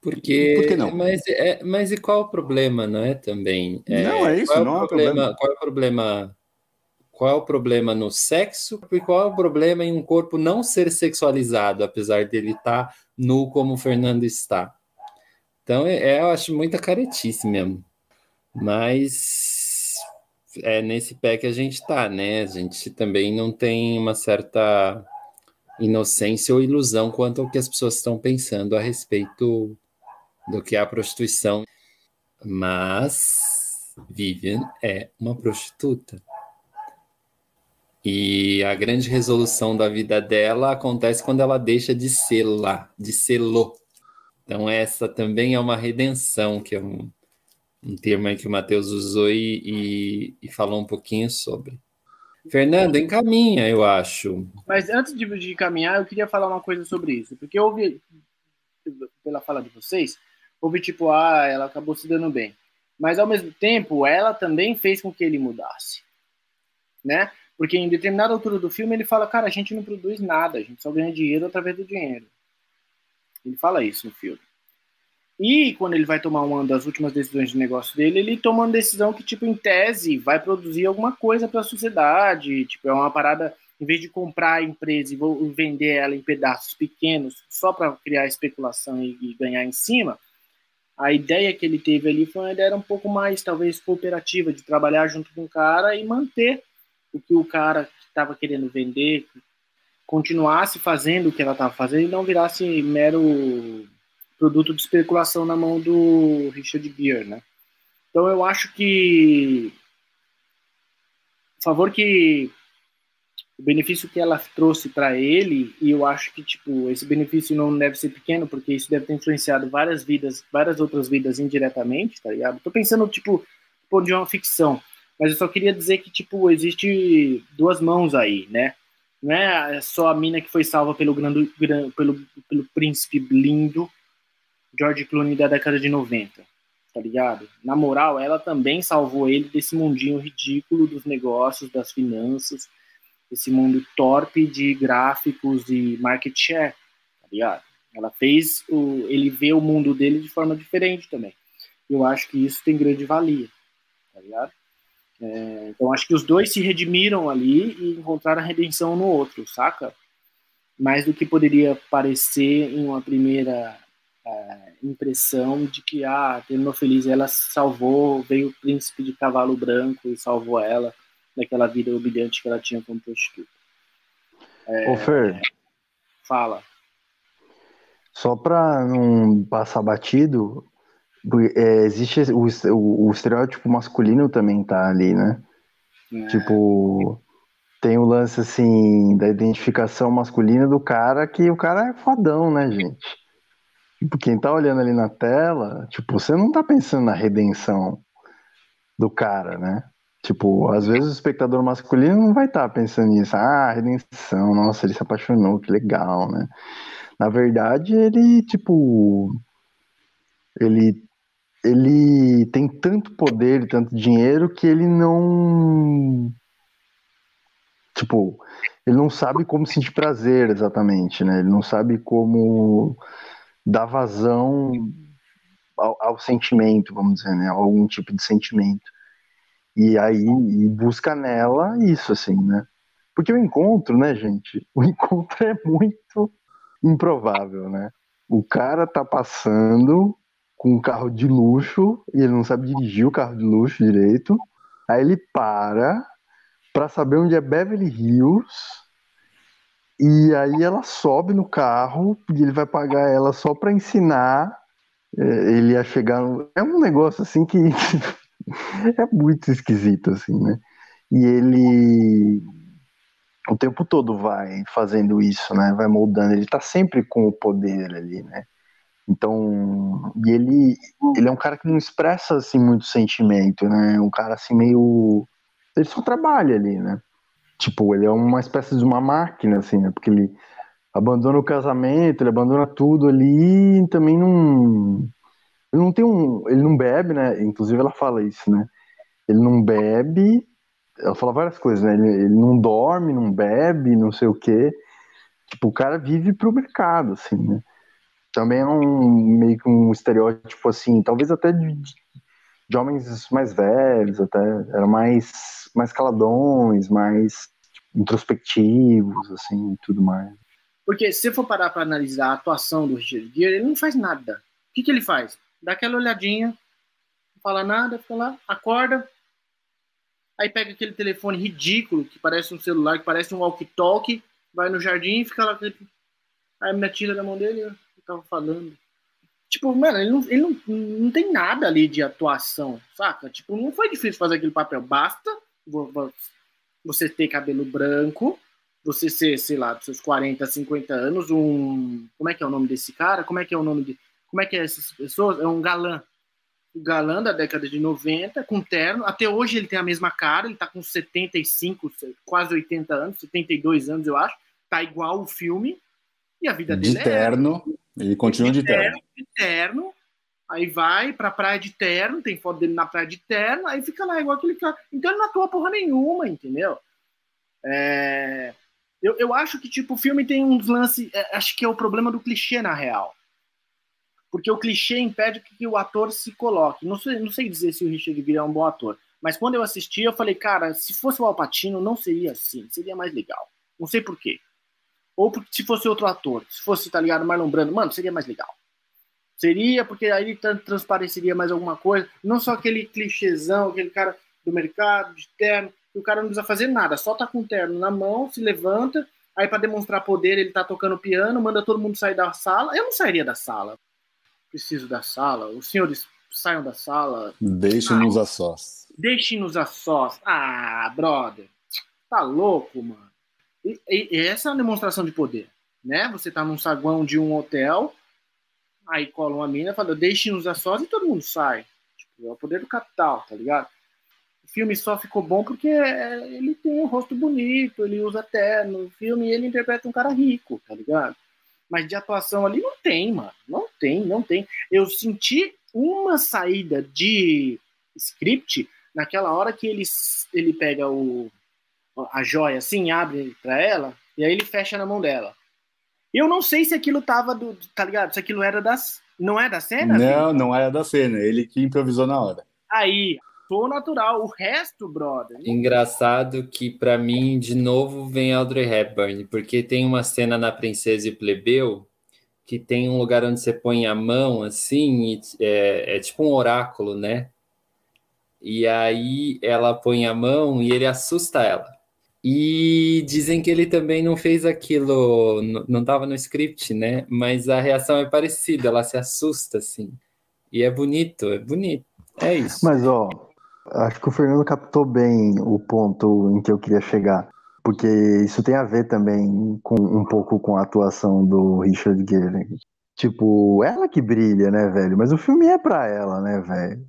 [SPEAKER 4] Porque, Por que não? Mas, é, mas e qual o problema, não é? Também.
[SPEAKER 3] É, não, é isso,
[SPEAKER 4] é
[SPEAKER 3] não é problema.
[SPEAKER 4] Qual é o problema? Qual é o problema no sexo e qual é o problema em um corpo não ser sexualizado, apesar dele estar tá nu como o Fernando está? Então, é, é, eu acho muita caretice mesmo. Mas é nesse pé que a gente está, né? A gente também não tem uma certa inocência ou ilusão quanto ao que as pessoas estão pensando a respeito do que é a prostituição. Mas Vivian é uma prostituta. E a grande resolução da vida dela acontece quando ela deixa de ser lá, de ser lo. Então, essa também é uma redenção, que é um, termo aí que o Matheus usou e, e, e, falou um pouquinho sobre. Fernando, encaminha, eu acho.
[SPEAKER 2] Mas antes de, de encaminhar, eu queria falar uma coisa sobre isso, porque eu ouvi, pela fala de vocês, houve tipo, ah, ela acabou se dando bem. Mas ao mesmo tempo, ela também fez com que ele mudasse, né? Porque em determinada altura do filme ele fala, cara, a gente não produz nada, a gente só ganha dinheiro através do dinheiro. Ele fala isso no filme. E quando ele vai tomar uma das últimas decisões de negócio dele, ele toma uma decisão que, tipo, em tese, vai produzir alguma coisa para a sociedade. Tipo, é uma parada, em vez de comprar a empresa e vender ela em pedaços pequenos só para criar especulação e, ganhar em cima, a ideia que ele teve ali foi uma ideia um pouco mais, talvez, cooperativa, de trabalhar junto com o cara e manter o que o cara estava querendo vender continuasse fazendo o que ela estava fazendo e não virasse mero produto de especulação na mão do Richard Gere, né? Então eu acho que favor que o benefício que ela trouxe para ele e eu acho que tipo esse benefício não deve ser pequeno porque isso deve ter influenciado várias vidas, várias outras vidas indiretamente, tá ligado? Tô pensando tipo por de uma ficção, mas eu só queria dizer que tipo existe duas mãos aí, né? Não é só a mina que foi salva pelo grande, pelo, pelo príncipe lindo George Clooney da década de 90, tá ligado? Na moral, ela também salvou ele desse mundinho ridículo dos negócios, das finanças, esse mundo torpe de gráficos e market share, tá ligado? Ela fez o, ele ver o mundo dele de forma diferente também. Eu acho que isso tem grande valia, tá ligado? É, então acho que os dois se redimiram ali e encontraram a redenção no outro, saca? Mais do que poderia parecer em uma primeira é, impressão de que, ah, terminou feliz, ela salvou, veio o príncipe de cavalo branco e salvou ela daquela vida humilhante que ela tinha como prostituta.
[SPEAKER 5] É, Ô, Fer.
[SPEAKER 2] Fala.
[SPEAKER 5] Só para não passar batido, é, existe o, o, o, estereótipo masculino também tá ali, né? É. Tipo, tem o lance assim da identificação masculina do cara que o cara é fodão, né, gente? Tipo, quem tá olhando ali na tela, tipo, você não tá pensando na redenção do cara, né? Tipo, às vezes o espectador masculino não vai estar tá pensando nisso. Ah, redenção, nossa, ele se apaixonou, que legal, né? Na verdade, ele, tipo. Ele, ele tem tanto poder, tanto dinheiro, que ele não. Tipo, ele não sabe como sentir prazer exatamente, né? Ele não sabe como dar vazão ao, ao sentimento, vamos dizer, né? Algum tipo de sentimento. E aí e busca nela isso, assim, né? Porque o encontro, né, gente? O encontro é muito improvável, né? O cara tá passando com um carro de luxo e ele não sabe dirigir o carro de luxo direito. Aí ele para para saber onde é Beverly Hills. E aí ela sobe no carro e ele vai pagar ela só para ensinar é, ele a chegar. É um negócio assim que é muito esquisito, assim, né? E ele o tempo todo vai fazendo isso, né? Vai moldando. Ele tá sempre com o poder ali, né? Então, e ele, ele é um cara que não expressa assim muito sentimento, né? Um cara assim meio ele só trabalha ali, né? Tipo, ele é uma espécie de uma máquina assim, né? Porque ele abandona o casamento, ele abandona tudo ali e também não ele não tem um. Ele não bebe, né? Inclusive ela fala isso, né? Ele não bebe. Ela fala várias coisas, né? Ele, ele não dorme, não bebe, não sei o quê. Tipo, o cara vive pro mercado, assim, né? Também é um meio que um estereótipo, assim, talvez até de, de homens mais velhos, até. Eram mais, mais caladões, mais introspectivos, assim, tudo mais.
[SPEAKER 2] Porque se for parar para analisar a atuação do Richard Gere, ele não faz nada. O que, que ele faz? dá aquela olhadinha, não fala nada, fica lá, acorda, aí pega aquele telefone ridículo, que parece um celular, que parece um walkie-talkie, vai no jardim e fica lá, aí a menina tira da mão dele, eu tava falando. Tipo, mano, ele, não, ele não, não tem nada ali de atuação, saca? Tipo, não foi difícil fazer aquele papel. Basta você ter cabelo branco, você ser, sei lá, dos seus 40, 50 anos, um. Como é que é o nome desse cara? Como é que é o nome de. Como é que é essas pessoas? É um galã. O galã da década de 90, com terno. Até hoje ele tem a mesma cara, ele tá com 75, quase 80 anos, 72 anos, eu acho. Tá igual o filme. E a vida dele
[SPEAKER 3] de é terno. É... Ele continua de, de terno, terno.
[SPEAKER 2] De terno. Aí vai pra praia de terno, tem foto dele na praia de terno, aí fica lá igual aquele cara. Então ele não atua porra nenhuma, entendeu? É... Eu, eu acho que, tipo, o filme tem uns lances. É, acho que é o problema do clichê, na real porque o clichê impede que o ator se coloque. Não sei, não sei dizer se o Richard Gere é um bom ator, mas quando eu assisti, eu falei, cara, se fosse o Alpatino, não seria assim, seria mais legal. Não sei por quê. Ou porque, se fosse outro ator, se fosse, tá ligado, Marlon Brando, mano, seria mais legal. Seria, porque aí transpareceria mais alguma coisa, não só aquele clichêzão, aquele cara do mercado, de terno, o cara não precisa fazer nada, só tá com o terno na mão, se levanta, aí para demonstrar poder ele tá tocando piano, manda todo mundo sair da sala. Eu não sairia da sala preciso da sala. Os senhores saiam da sala.
[SPEAKER 3] Deixem-nos ah, a sós.
[SPEAKER 2] Deixem-nos a sós. Ah, brother. Tá louco, mano. E, e, essa é uma demonstração de poder, né? Você tá num saguão de um hotel, aí cola uma mina, fala, deixem-nos a sós e todo mundo sai. Tipo, é o poder do capital, tá ligado? O filme só ficou bom porque ele tem um rosto bonito, ele usa terno, o filme ele interpreta um cara rico, tá ligado? mas de atuação ali não tem, mano. Não tem, não tem. Eu senti uma saída de script naquela hora que ele, ele pega o, a joia assim, abre para ela, e aí ele fecha na mão dela. Eu não sei se aquilo tava do. Tá ligado? Se aquilo era das. Não é da cena?
[SPEAKER 3] Não, filho? não era da cena. Ele que improvisou na hora.
[SPEAKER 2] Aí, sou natural. O resto, brother.
[SPEAKER 4] Engraçado que para mim de novo vem Audrey Hepburn, porque tem uma cena na Princesa e Plebeu que tem um lugar onde você põe a mão assim, é, é tipo um oráculo, né? E aí ela põe a mão e ele assusta ela. E dizem que ele também não fez aquilo, não estava no script, né? Mas a reação é parecida, ela se assusta assim. E é bonito, é bonito. É isso.
[SPEAKER 5] Mas ó, Acho que o Fernando captou bem o ponto em que eu queria chegar, porque isso tem a ver também com um pouco com a atuação do Richard Gere. Tipo, ela que brilha, né, velho? Mas o filme é pra ela, né, velho?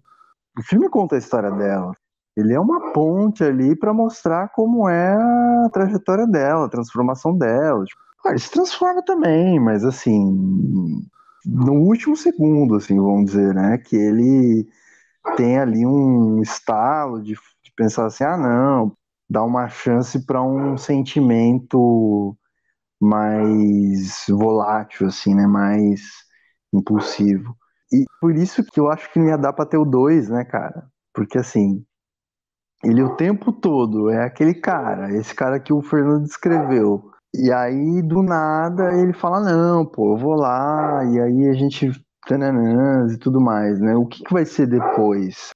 [SPEAKER 5] O filme conta a história dela. Ele é uma ponte ali para mostrar como é a trajetória dela, a transformação dela. Tipo, ele se transforma também, mas assim, no último segundo, assim, vamos dizer, né? Que ele tem ali um estalo de, de pensar assim, ah, não, dá uma chance para um sentimento mais volátil, assim, né? Mais impulsivo. E por isso que eu acho que não ia dar para ter o 2, né, cara? Porque assim, ele o tempo todo é aquele cara, esse cara que o Fernando descreveu. E aí, do nada, ele fala, não, pô, eu vou lá, e aí a gente e tudo mais, né? O que, que vai ser depois?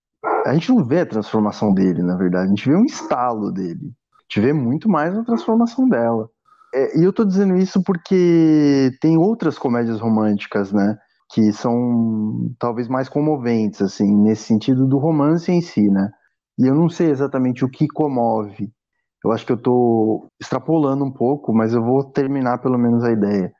[SPEAKER 5] A gente não vê a transformação dele, na verdade, a gente vê um estalo dele. A gente vê muito mais a transformação dela. É, e eu tô dizendo isso porque tem outras comédias românticas, né? Que são talvez mais comoventes, assim, nesse sentido do romance em si, né? E eu não sei exatamente o que comove. Eu acho que eu tô extrapolando um pouco, mas eu vou terminar pelo menos a ideia.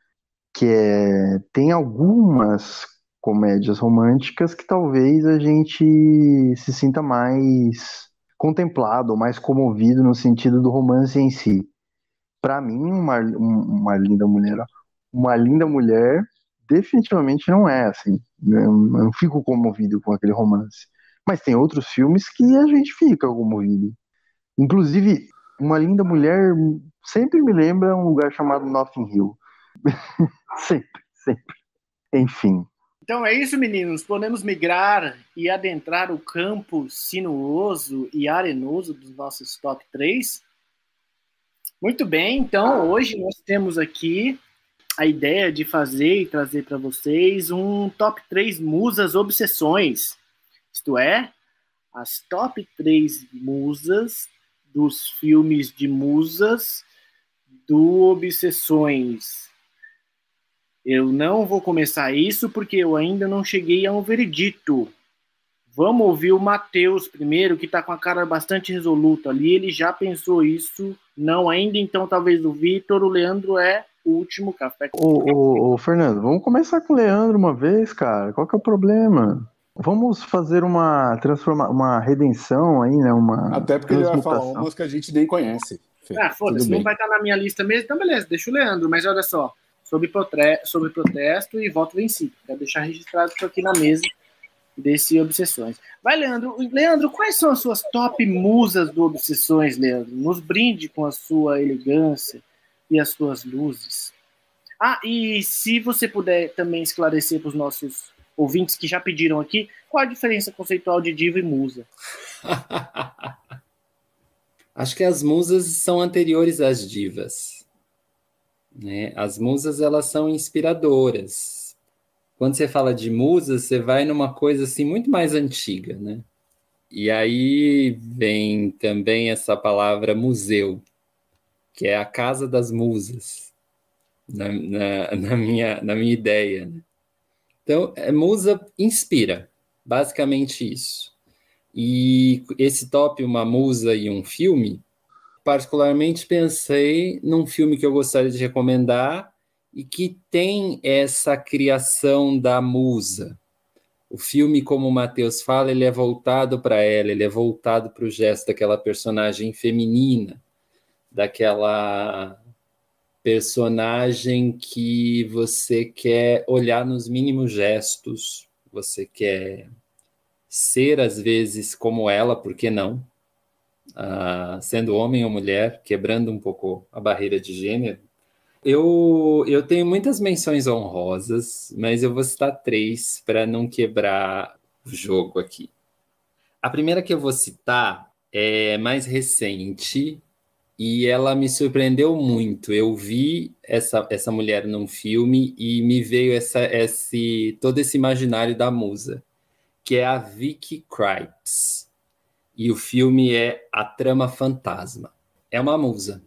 [SPEAKER 5] Que é. Tem algumas comédias românticas que talvez a gente se sinta mais contemplado, mais comovido no sentido do romance em si para mim, uma, uma linda mulher, uma linda mulher definitivamente não é assim. Eu não fico comovido com aquele romance. Mas tem outros filmes que a gente fica comovido. Inclusive, uma linda mulher sempre me lembra um lugar chamado Notting Hill. sempre, sempre. Enfim.
[SPEAKER 2] Então é isso, meninos. Podemos migrar e adentrar o campo sinuoso e arenoso dos nossos top 3. Muito bem, então hoje nós temos aqui a ideia de fazer e trazer para vocês um top 3 musas obsessões. Isto é, as top 3 musas dos filmes de musas do Obsessões. Eu não vou começar isso porque eu ainda não cheguei a um veredito. Vamos ouvir o Matheus primeiro, que está com a cara bastante resoluta ali. Ele já pensou isso, não ainda, então talvez o Vitor. O Leandro é o último café.
[SPEAKER 5] Ô, ô, ô, Fernando, vamos começar com o Leandro uma vez, cara. Qual que é o problema? Vamos fazer uma transforma uma redenção aí, né? Uma
[SPEAKER 3] Até porque ele vai falar umas que a gente nem conhece.
[SPEAKER 2] Ah, foda-se, não vai estar na minha lista mesmo. Então, beleza, deixa o Leandro. Mas olha só, sobre, sobre protesto e voto vencido. Quero deixar registrado isso aqui na mesa desse Obsessões. Vai, Leandro. Leandro, quais são as suas top musas do Obsessões, Leandro? Nos brinde com a sua elegância e as suas luzes. Ah, e se você puder também esclarecer para os nossos ouvintes que já pediram aqui, qual a diferença conceitual de diva e musa?
[SPEAKER 4] Acho que as musas são anteriores às divas. Né? As musas elas são inspiradoras, quando você fala de musas, você vai numa coisa assim muito mais antiga, né? E aí vem também essa palavra museu, que é a casa das musas, na, na, na minha, na minha ideia. Né? Então, é, musa inspira, basicamente isso. E esse top, uma musa e um filme, particularmente pensei num filme que eu gostaria de recomendar, e que tem essa criação da musa. O filme, como o Matheus fala, ele é voltado para ela, ele é voltado para o gesto daquela personagem feminina, daquela personagem que você quer olhar nos mínimos gestos, você quer ser às vezes como ela, por que não? Ah, sendo homem ou mulher, quebrando um pouco a barreira de gênero, eu, eu tenho muitas menções honrosas, mas eu vou citar três para não quebrar o jogo aqui. A primeira que eu vou citar é mais recente e ela me surpreendeu muito. Eu vi essa, essa mulher num filme e me veio essa, esse, todo esse imaginário da musa, que é a Vicky Krieps. E o filme é A Trama Fantasma. É uma musa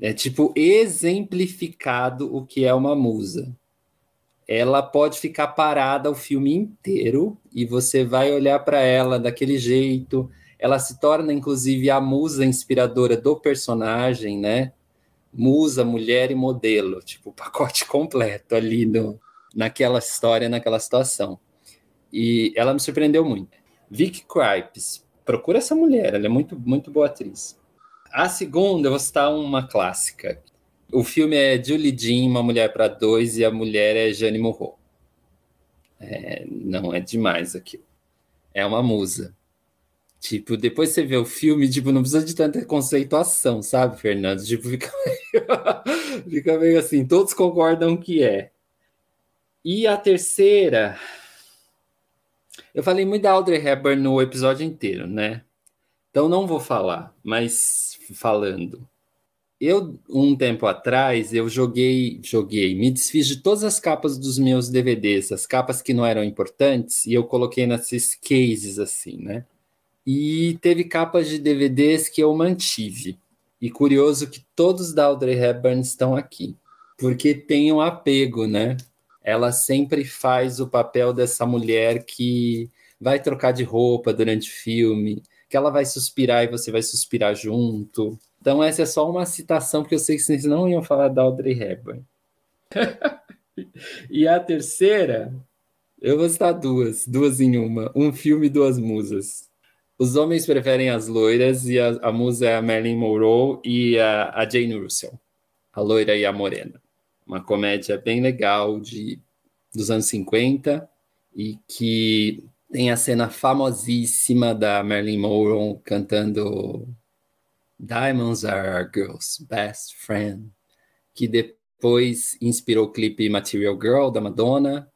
[SPEAKER 4] é tipo exemplificado o que é uma musa. Ela pode ficar parada o filme inteiro e você vai olhar para ela daquele jeito. Ela se torna, inclusive, a musa inspiradora do personagem, né? Musa, mulher e modelo, tipo, o pacote completo ali no, naquela história, naquela situação. E ela me surpreendeu muito. Vic Kripes, procura essa mulher, ela é muito, muito boa atriz. A segunda, eu vou citar uma clássica. O filme é Julie Jean, Uma Mulher para Dois, e a mulher é Jane Morro. É, não é demais aquilo. É uma musa. Tipo, depois você vê o filme, tipo, não precisa de tanta conceituação, sabe, Fernando? Tipo, fica meio, fica meio assim, todos concordam que é. E a terceira, eu falei muito da Audrey Hepburn no episódio inteiro, né? Então não vou falar, mas falando. Eu, um tempo atrás, eu joguei, joguei, me desfiz de todas as capas dos meus DVDs, as capas que não eram importantes, e eu coloquei nesses cases assim, né? E teve capas de DVDs que eu mantive. E curioso que todos da Audrey Hepburn estão aqui, porque tem um apego, né? Ela sempre faz o papel dessa mulher que vai trocar de roupa durante o filme, que ela vai suspirar e você vai suspirar junto. Então essa é só uma citação, porque eu sei que vocês não iam falar da Audrey Hepburn. e a terceira, eu vou citar duas, duas em uma. Um filme e duas musas. Os homens preferem as loiras e a, a musa é a Marilyn Monroe e a, a, Jane Russell, a loira e a morena. Uma comédia bem legal de, dos anos 50 e que tem a cena famosíssima da Marilyn Monroe cantando Diamonds are our girl's best friend, que depois inspirou o clipe Material Girl da Madonna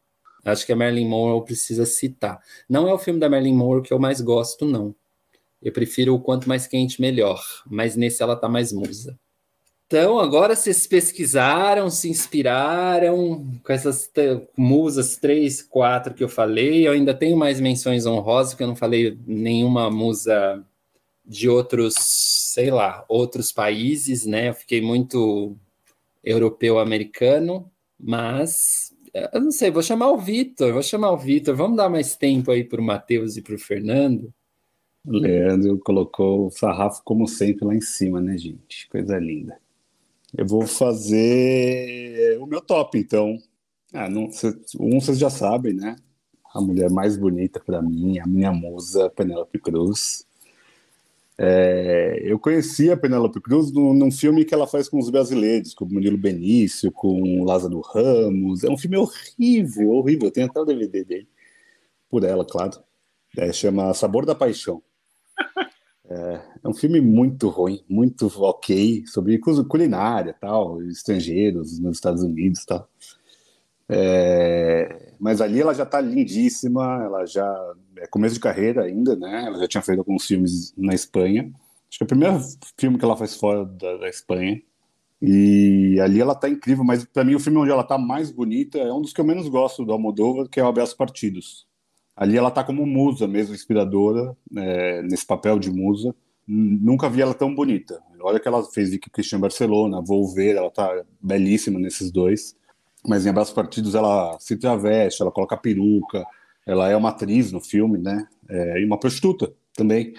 [SPEAKER 4] Acho que a Marilyn Monroe precisa citar. Não é o filme da Marilyn Monroe que eu mais gosto, não. Eu prefiro o Quanto Mais Quente Melhor, mas nesse ela tá mais musa. Então, agora vocês pesquisaram, se inspiraram com essas musas três, quatro que eu falei. Eu ainda tenho mais menções honrosas, que eu não falei nenhuma musa de outros, sei lá, outros países, né? Eu fiquei muito europeu-americano, mas eu não sei, vou chamar o Vitor, vou chamar o Vitor. Vamos dar mais tempo aí para o Matheus e para o Fernando.
[SPEAKER 3] O Leandro colocou o sarrafo, como sempre, lá em cima, né, gente? Coisa linda. Eu vou fazer o meu top, então. Ah, não, um vocês já sabem, né? A mulher mais bonita para mim, a minha musa, Penélope Cruz. É, eu conheci a Penélope Cruz no, num filme que ela faz com os brasileiros, com o Murilo Benício, com o Lázaro Ramos. É um filme horrível, horrível. Tem até o DVD dele, por ela, claro. É, chama Sabor da Paixão. É, é, um filme muito ruim, muito ok, sobre culinária, tal, estrangeiros nos Estados Unidos, tal. É, mas ali ela já está lindíssima, ela já é começo de carreira ainda, né? Ela já tinha feito alguns filmes na Espanha. Acho que é o primeiro filme que ela faz fora da, da Espanha. E ali ela tá incrível, mas para mim o filme onde ela tá mais bonita é um dos que eu menos gosto do Almodóvar, que é o Abraço Partidos. Ali ela tá como musa mesmo, inspiradora, é, nesse papel de musa. Nunca vi ela tão bonita. Olha que ela fez Vicky Christian Barcelona, Vou Ver, ela tá belíssima nesses dois mas em Abraços Partidos ela se traveste, ela coloca peruca, ela é uma atriz no filme, né? É, e uma prostituta também.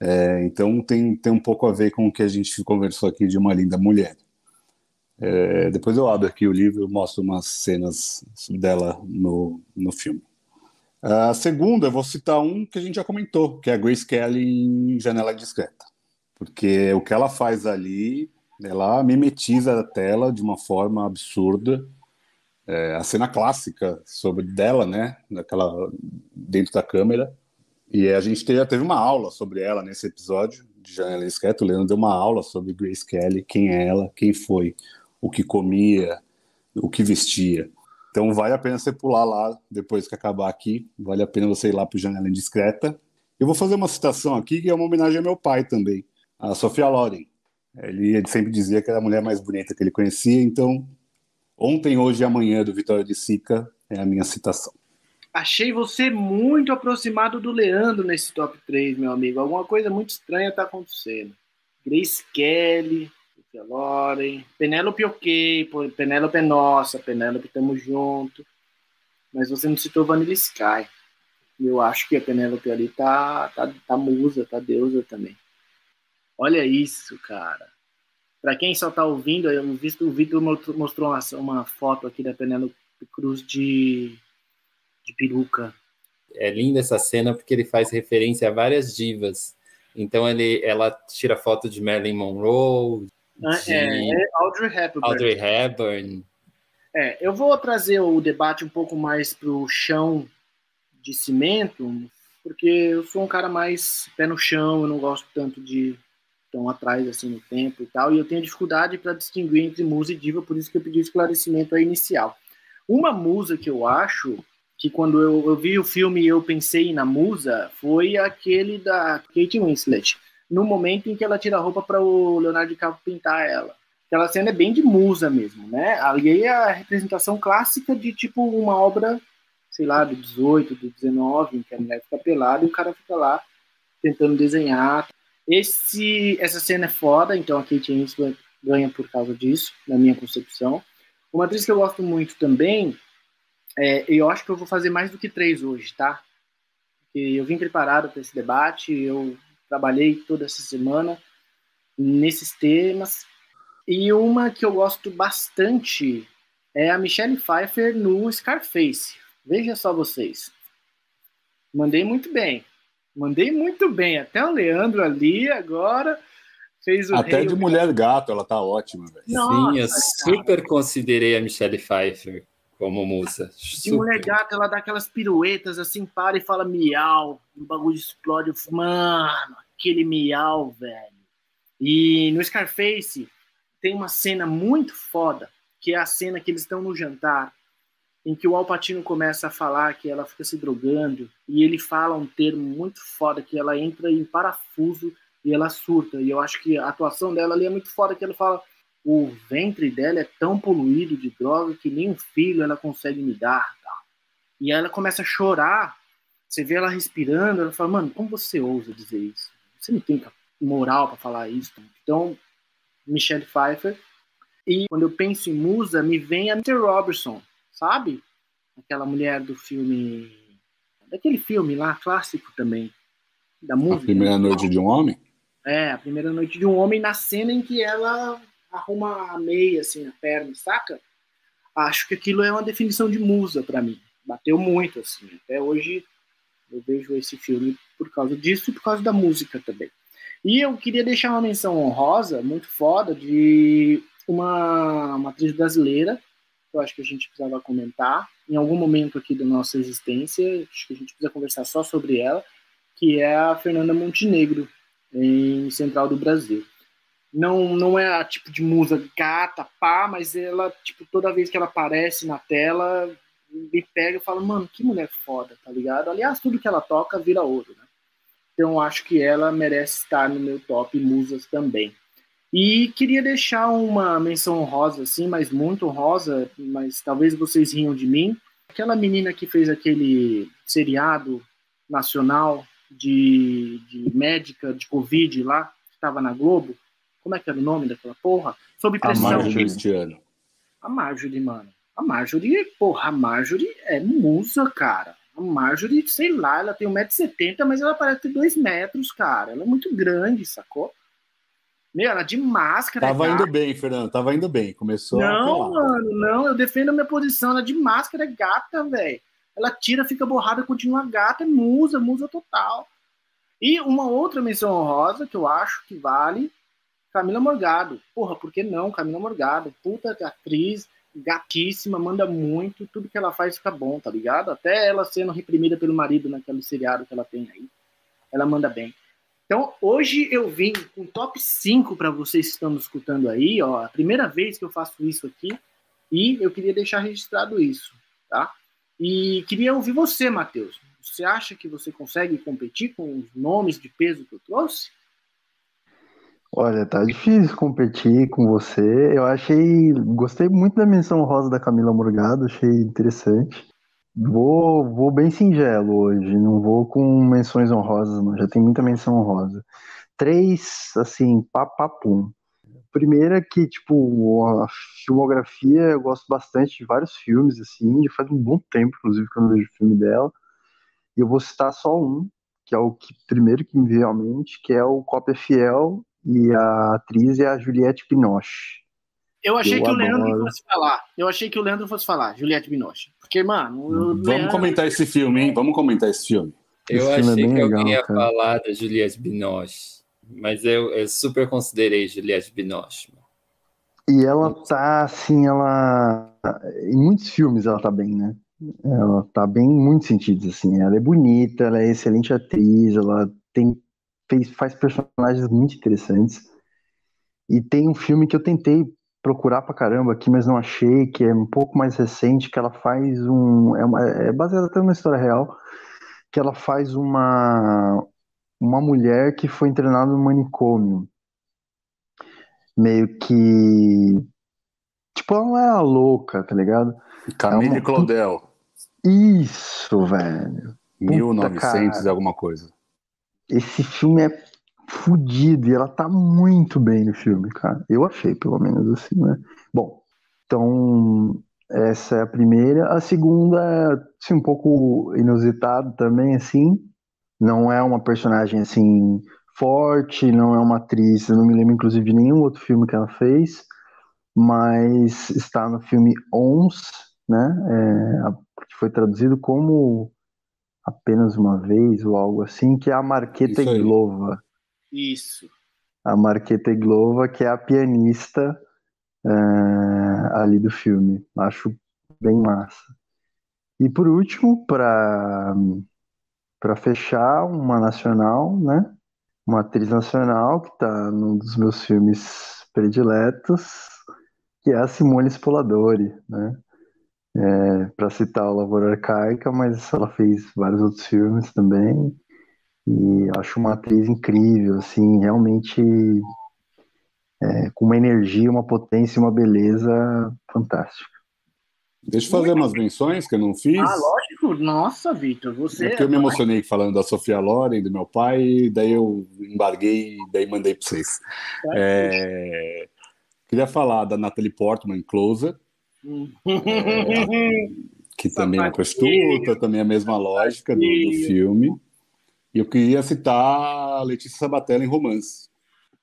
[SPEAKER 3] É, então tem, tem um pouco a ver com o que a gente conversou aqui de uma linda mulher. É, depois eu abro aqui o livro e mostro umas cenas dela no, no filme. A segunda, eu vou citar um que a gente já comentou, que é a Grace Kelly em Janela Discreta. Porque o que ela faz ali, ela mimetiza a tela de uma forma absurda é, a cena clássica sobre dela, né, daquela dentro da câmera. E a gente já teve uma aula sobre ela nesse episódio de Janela Discreta. O Leandro deu uma aula sobre Grace Kelly, quem é ela, quem foi, o que comia, o que vestia. Então vale a pena você pular lá depois que acabar aqui. Vale a pena você ir lá para Janela Indiscreta. Eu vou fazer uma citação aqui que é uma homenagem ao meu pai também, a Sofia Loren. Ele, ele sempre dizia que era a mulher mais bonita que ele conhecia, então Ontem, hoje e amanhã do Vitória de Sica é a minha citação.
[SPEAKER 2] Achei você muito aproximado do Leandro nesse top 3, meu amigo. Alguma coisa muito estranha está acontecendo. Grace Kelly, Loren, Penélope ok, Penélope é nossa, Penélope tamo junto. Mas você não citou Vanilla Sky. Eu acho que a Penélope ali tá, tá, tá musa, tá deusa também. Olha isso, cara. Para quem só está ouvindo, eu visto o Vitor mostrou uma, uma, foto aqui da Penélope Cruz de, de peruca.
[SPEAKER 4] É linda essa cena porque ele faz referência a várias divas. Então ele, ela tira foto de Marilyn Monroe,
[SPEAKER 2] ah, de é, é Audrey Hepburn.
[SPEAKER 4] Audrey Hepburn.
[SPEAKER 2] É, eu vou trazer o debate um pouco mais para o chão de cimento, porque eu sou um cara mais pé no chão, eu não gosto tanto de tão atrás assim no tempo e tal, e eu tenho dificuldade para distinguir entre musa e diva, por isso que eu pedi esclarecimento aí inicial. Uma musa que eu acho que quando eu, eu vi o filme eu pensei na musa foi aquele da Kate Winslet, no momento em que ela tira a roupa para o Leonardo DiCaprio pintar ela. Aquela cena é bem de musa mesmo, né? Ali é a representação clássica de tipo uma obra, sei lá, do 18, do 19, em que a mulher fica pelada e o cara fica lá tentando desenhar. Esse, essa cena é foda, então a Kate Winslet ganha por causa disso, na minha concepção. Uma atriz que eu gosto muito também, é, eu acho que eu vou fazer mais do que três hoje, tá? Porque eu vim preparado para esse debate, eu trabalhei toda essa semana nesses temas. E uma que eu gosto bastante é a Michelle Pfeiffer no Scarface. Veja só vocês. Mandei muito bem. Mandei muito bem. Até o Leandro ali agora fez o.
[SPEAKER 3] Até de Mulher Gato, ela tá ótima, velho.
[SPEAKER 4] Sim, eu super considerei a Michelle Pfeiffer como musa.
[SPEAKER 2] De Mulher Gato, ela dá aquelas piruetas assim, para e fala miau. O bagulho explode. Mano, aquele miau, velho. E no Scarface tem uma cena muito foda, que é a cena que eles estão no jantar, em que o Alpatino começa a falar que ela fica se drogando, e ele fala um termo muito foda, que ela entra em parafuso e ela surta. E eu acho que a atuação dela ali é muito foda, que ela fala o ventre dela é tão poluído de droga que nem um filho ela consegue me dar. Tá? E ela começa a chorar, você vê ela respirando, ela fala, mano, como você ousa dizer isso? Você não tem moral para falar isso. Então, Michelle Pfeiffer. E quando eu penso em musa, me vem a Mr. Robertson, sabe? Aquela mulher do filme. Daquele filme lá, clássico também. Da música.
[SPEAKER 3] A Primeira Noite de um Homem?
[SPEAKER 2] É, A Primeira Noite de um Homem, na cena em que ela arruma a meia, assim, na perna, saca? Acho que aquilo é uma definição de musa para mim. Bateu muito, assim. Até hoje eu vejo esse filme por causa disso e por causa da música também. E eu queria deixar uma menção honrosa, muito foda, de uma, uma atriz brasileira, eu acho que a gente precisava comentar, em algum momento aqui da nossa existência, acho que a gente precisa conversar só sobre ela, que é a Fernanda Montenegro, em Central do Brasil. Não, não é a tipo de musa gata, pá, mas ela, tipo, toda vez que ela aparece na tela, me pega e fala, mano, que mulher foda, tá ligado? Aliás, tudo que ela toca vira ouro, né? Então acho que ela merece estar no meu top musas também. E queria deixar uma menção honrosa, assim, mas muito honrosa, mas talvez vocês riam de mim. Aquela menina que fez aquele seriado nacional de, de médica de Covid lá, que estava na Globo. Como é que era o nome daquela porra? Sob pressão.
[SPEAKER 3] A Marjorie.
[SPEAKER 2] A Marjorie, mano. A Marjorie, porra, a Marjorie é musa, cara. A Marjorie, sei lá, ela tem 1,70m, mas ela parece ter 2 metros, cara. Ela é muito grande, sacou? Meu, ela de máscara.
[SPEAKER 3] Tava é indo bem, Fernando, tava indo bem. Começou
[SPEAKER 2] Não, mano, não, eu defendo a minha posição. Ela é de máscara, é gata, velho. Ela tira, fica borrada, continua gata, é musa, musa total. E uma outra menção honrosa que eu acho que vale, Camila Morgado. Porra, por que não? Camila Morgado, puta atriz, gatíssima, manda muito, tudo que ela faz fica bom, tá ligado? Até ela sendo reprimida pelo marido naquele seriado que ela tem aí, ela manda bem. Então, hoje eu vim com top 5 para vocês que estão escutando aí, ó, a primeira vez que eu faço isso aqui, e eu queria deixar registrado isso, tá? E queria ouvir você, Matheus. Você acha que você consegue competir com os nomes de peso que eu trouxe?
[SPEAKER 5] Olha, tá difícil competir com você. Eu achei. Gostei muito da menção rosa da Camila Morgado, achei interessante. Vou, vou bem singelo hoje, não vou com menções honrosas, não. Já tem muita menção honrosa. Três, assim, papapum. Primeira que, tipo, a filmografia, eu gosto bastante de vários filmes, assim, já faz um bom tempo, inclusive, que eu não vejo filme dela. E eu vou citar só um, que é o que, primeiro que me veio à mente, que é o Cópia Fiel, e a atriz é a Juliette Binoche.
[SPEAKER 2] Eu achei eu que o Leandro fosse falar. Eu achei que o Leandro fosse falar, Juliette Binoche. Porque, mano.
[SPEAKER 3] Vamos Leandro... comentar esse filme, hein? Vamos comentar esse filme.
[SPEAKER 4] Eu esse achei filme é que legal, alguém ia cara. falar da Juliette Binoche. Mas eu, eu super considerei Juliette Binoche.
[SPEAKER 5] E ela tá, assim, ela. Em muitos filmes ela tá bem, né? Ela tá bem em muitos sentidos, assim. Ela é bonita, ela é excelente atriz, ela tem, fez, faz personagens muito interessantes. E tem um filme que eu tentei procurar pra caramba aqui, mas não achei, que é um pouco mais recente, que ela faz um. É, uma, é baseado até numa história real, que ela faz uma, uma mulher que foi internada no manicômio. Meio que. Tipo, ela não é a louca, tá ligado?
[SPEAKER 3] Camille é uma... Claudel.
[SPEAKER 5] Isso, velho.
[SPEAKER 3] Puta, 1900 e alguma coisa.
[SPEAKER 5] Esse filme é fudido e ela tá muito bem no filme, cara. Eu achei, pelo menos assim, né? Bom, então essa é a primeira. A segunda é assim, um pouco inusitado também, assim. Não é uma personagem assim forte, não é uma atriz. Eu não me lembro, inclusive, de nenhum outro filme que ela fez, mas está no filme Ons, né? É, que foi traduzido como apenas uma vez ou algo assim, que é a Marqueta Iglova.
[SPEAKER 2] Isso.
[SPEAKER 5] A Marqueta Iglova, que é a pianista é, ali do filme. Acho bem massa. E por último, para para fechar, uma nacional, né? Uma atriz nacional que está num dos meus filmes prediletos, que é a Simone Spoladori, né? É, para citar a Lavoura Arcaica, mas ela fez vários outros filmes também. E acho uma atriz incrível, assim, realmente é, com uma energia, uma potência, uma beleza fantástica.
[SPEAKER 3] Deixa eu fazer umas menções que eu não fiz. Ah,
[SPEAKER 2] lógico. Nossa, Vitor, você.
[SPEAKER 3] É porque eu me emocionei falando da Sofia Loren, do meu pai, daí eu embarguei e daí mandei para vocês. É... Queria falar da Natalie Portman, Closer. é... que também é uma prostituta, também é a mesma lógica do, do filme. E eu queria citar a Letícia Sabatella em romance.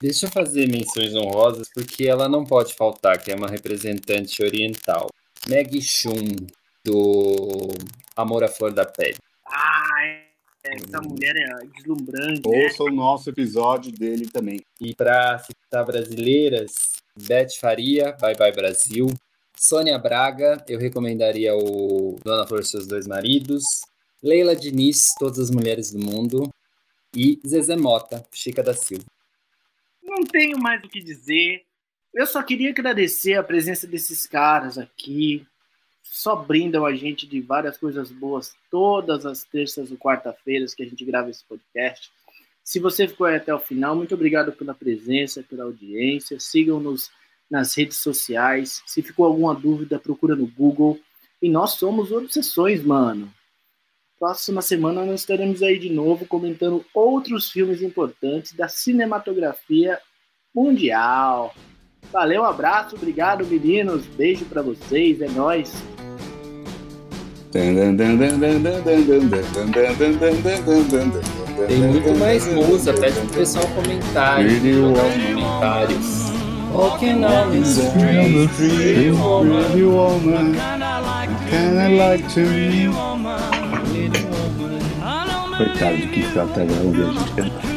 [SPEAKER 4] Deixa eu fazer menções honrosas, porque ela não pode faltar, que é uma representante oriental. Maggie Chun, do Amor à Flor da Pele.
[SPEAKER 2] Ah, essa mulher é deslumbrante.
[SPEAKER 3] Né? Ouça né? o nosso episódio dele também.
[SPEAKER 4] E para citar brasileiras, Beth Faria, Bye Bye Brasil. Sônia Braga, eu recomendaria o Dona Flor e seus dois maridos. Leila Diniz, Todas as Mulheres do Mundo, e Zezé Mota, Chica da Silva.
[SPEAKER 2] Não tenho mais o que dizer. Eu só queria agradecer a presença desses caras aqui. Só brindam a gente de várias coisas boas todas as terças ou quarta-feiras que a gente grava esse podcast. Se você ficou aí até o final, muito obrigado pela presença, pela audiência. Sigam-nos nas redes sociais. Se ficou alguma dúvida, procura no Google. E nós somos Obsessões, mano. Próxima semana nós estaremos aí de novo comentando outros filmes importantes da cinematografia mundial. Valeu, um abraço, obrigado meninos, beijo para vocês, é nós.
[SPEAKER 4] Tem muito mais música, pede pro pessoal comentar, jogar os comentários. Walking on the street, pretty woman, kinda like to me
[SPEAKER 5] coitado de que Stratega ouve a gente cantar.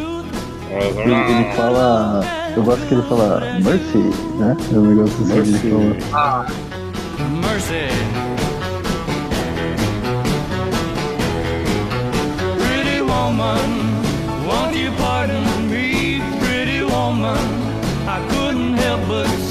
[SPEAKER 5] Ele, ele, fala. Eu gosto que ele fala Mercy, né? É me gosto assim mercy. ele fala. Ah. Mercy.
[SPEAKER 2] Pretty woman, won't you pardon me, pretty woman? I couldn't help but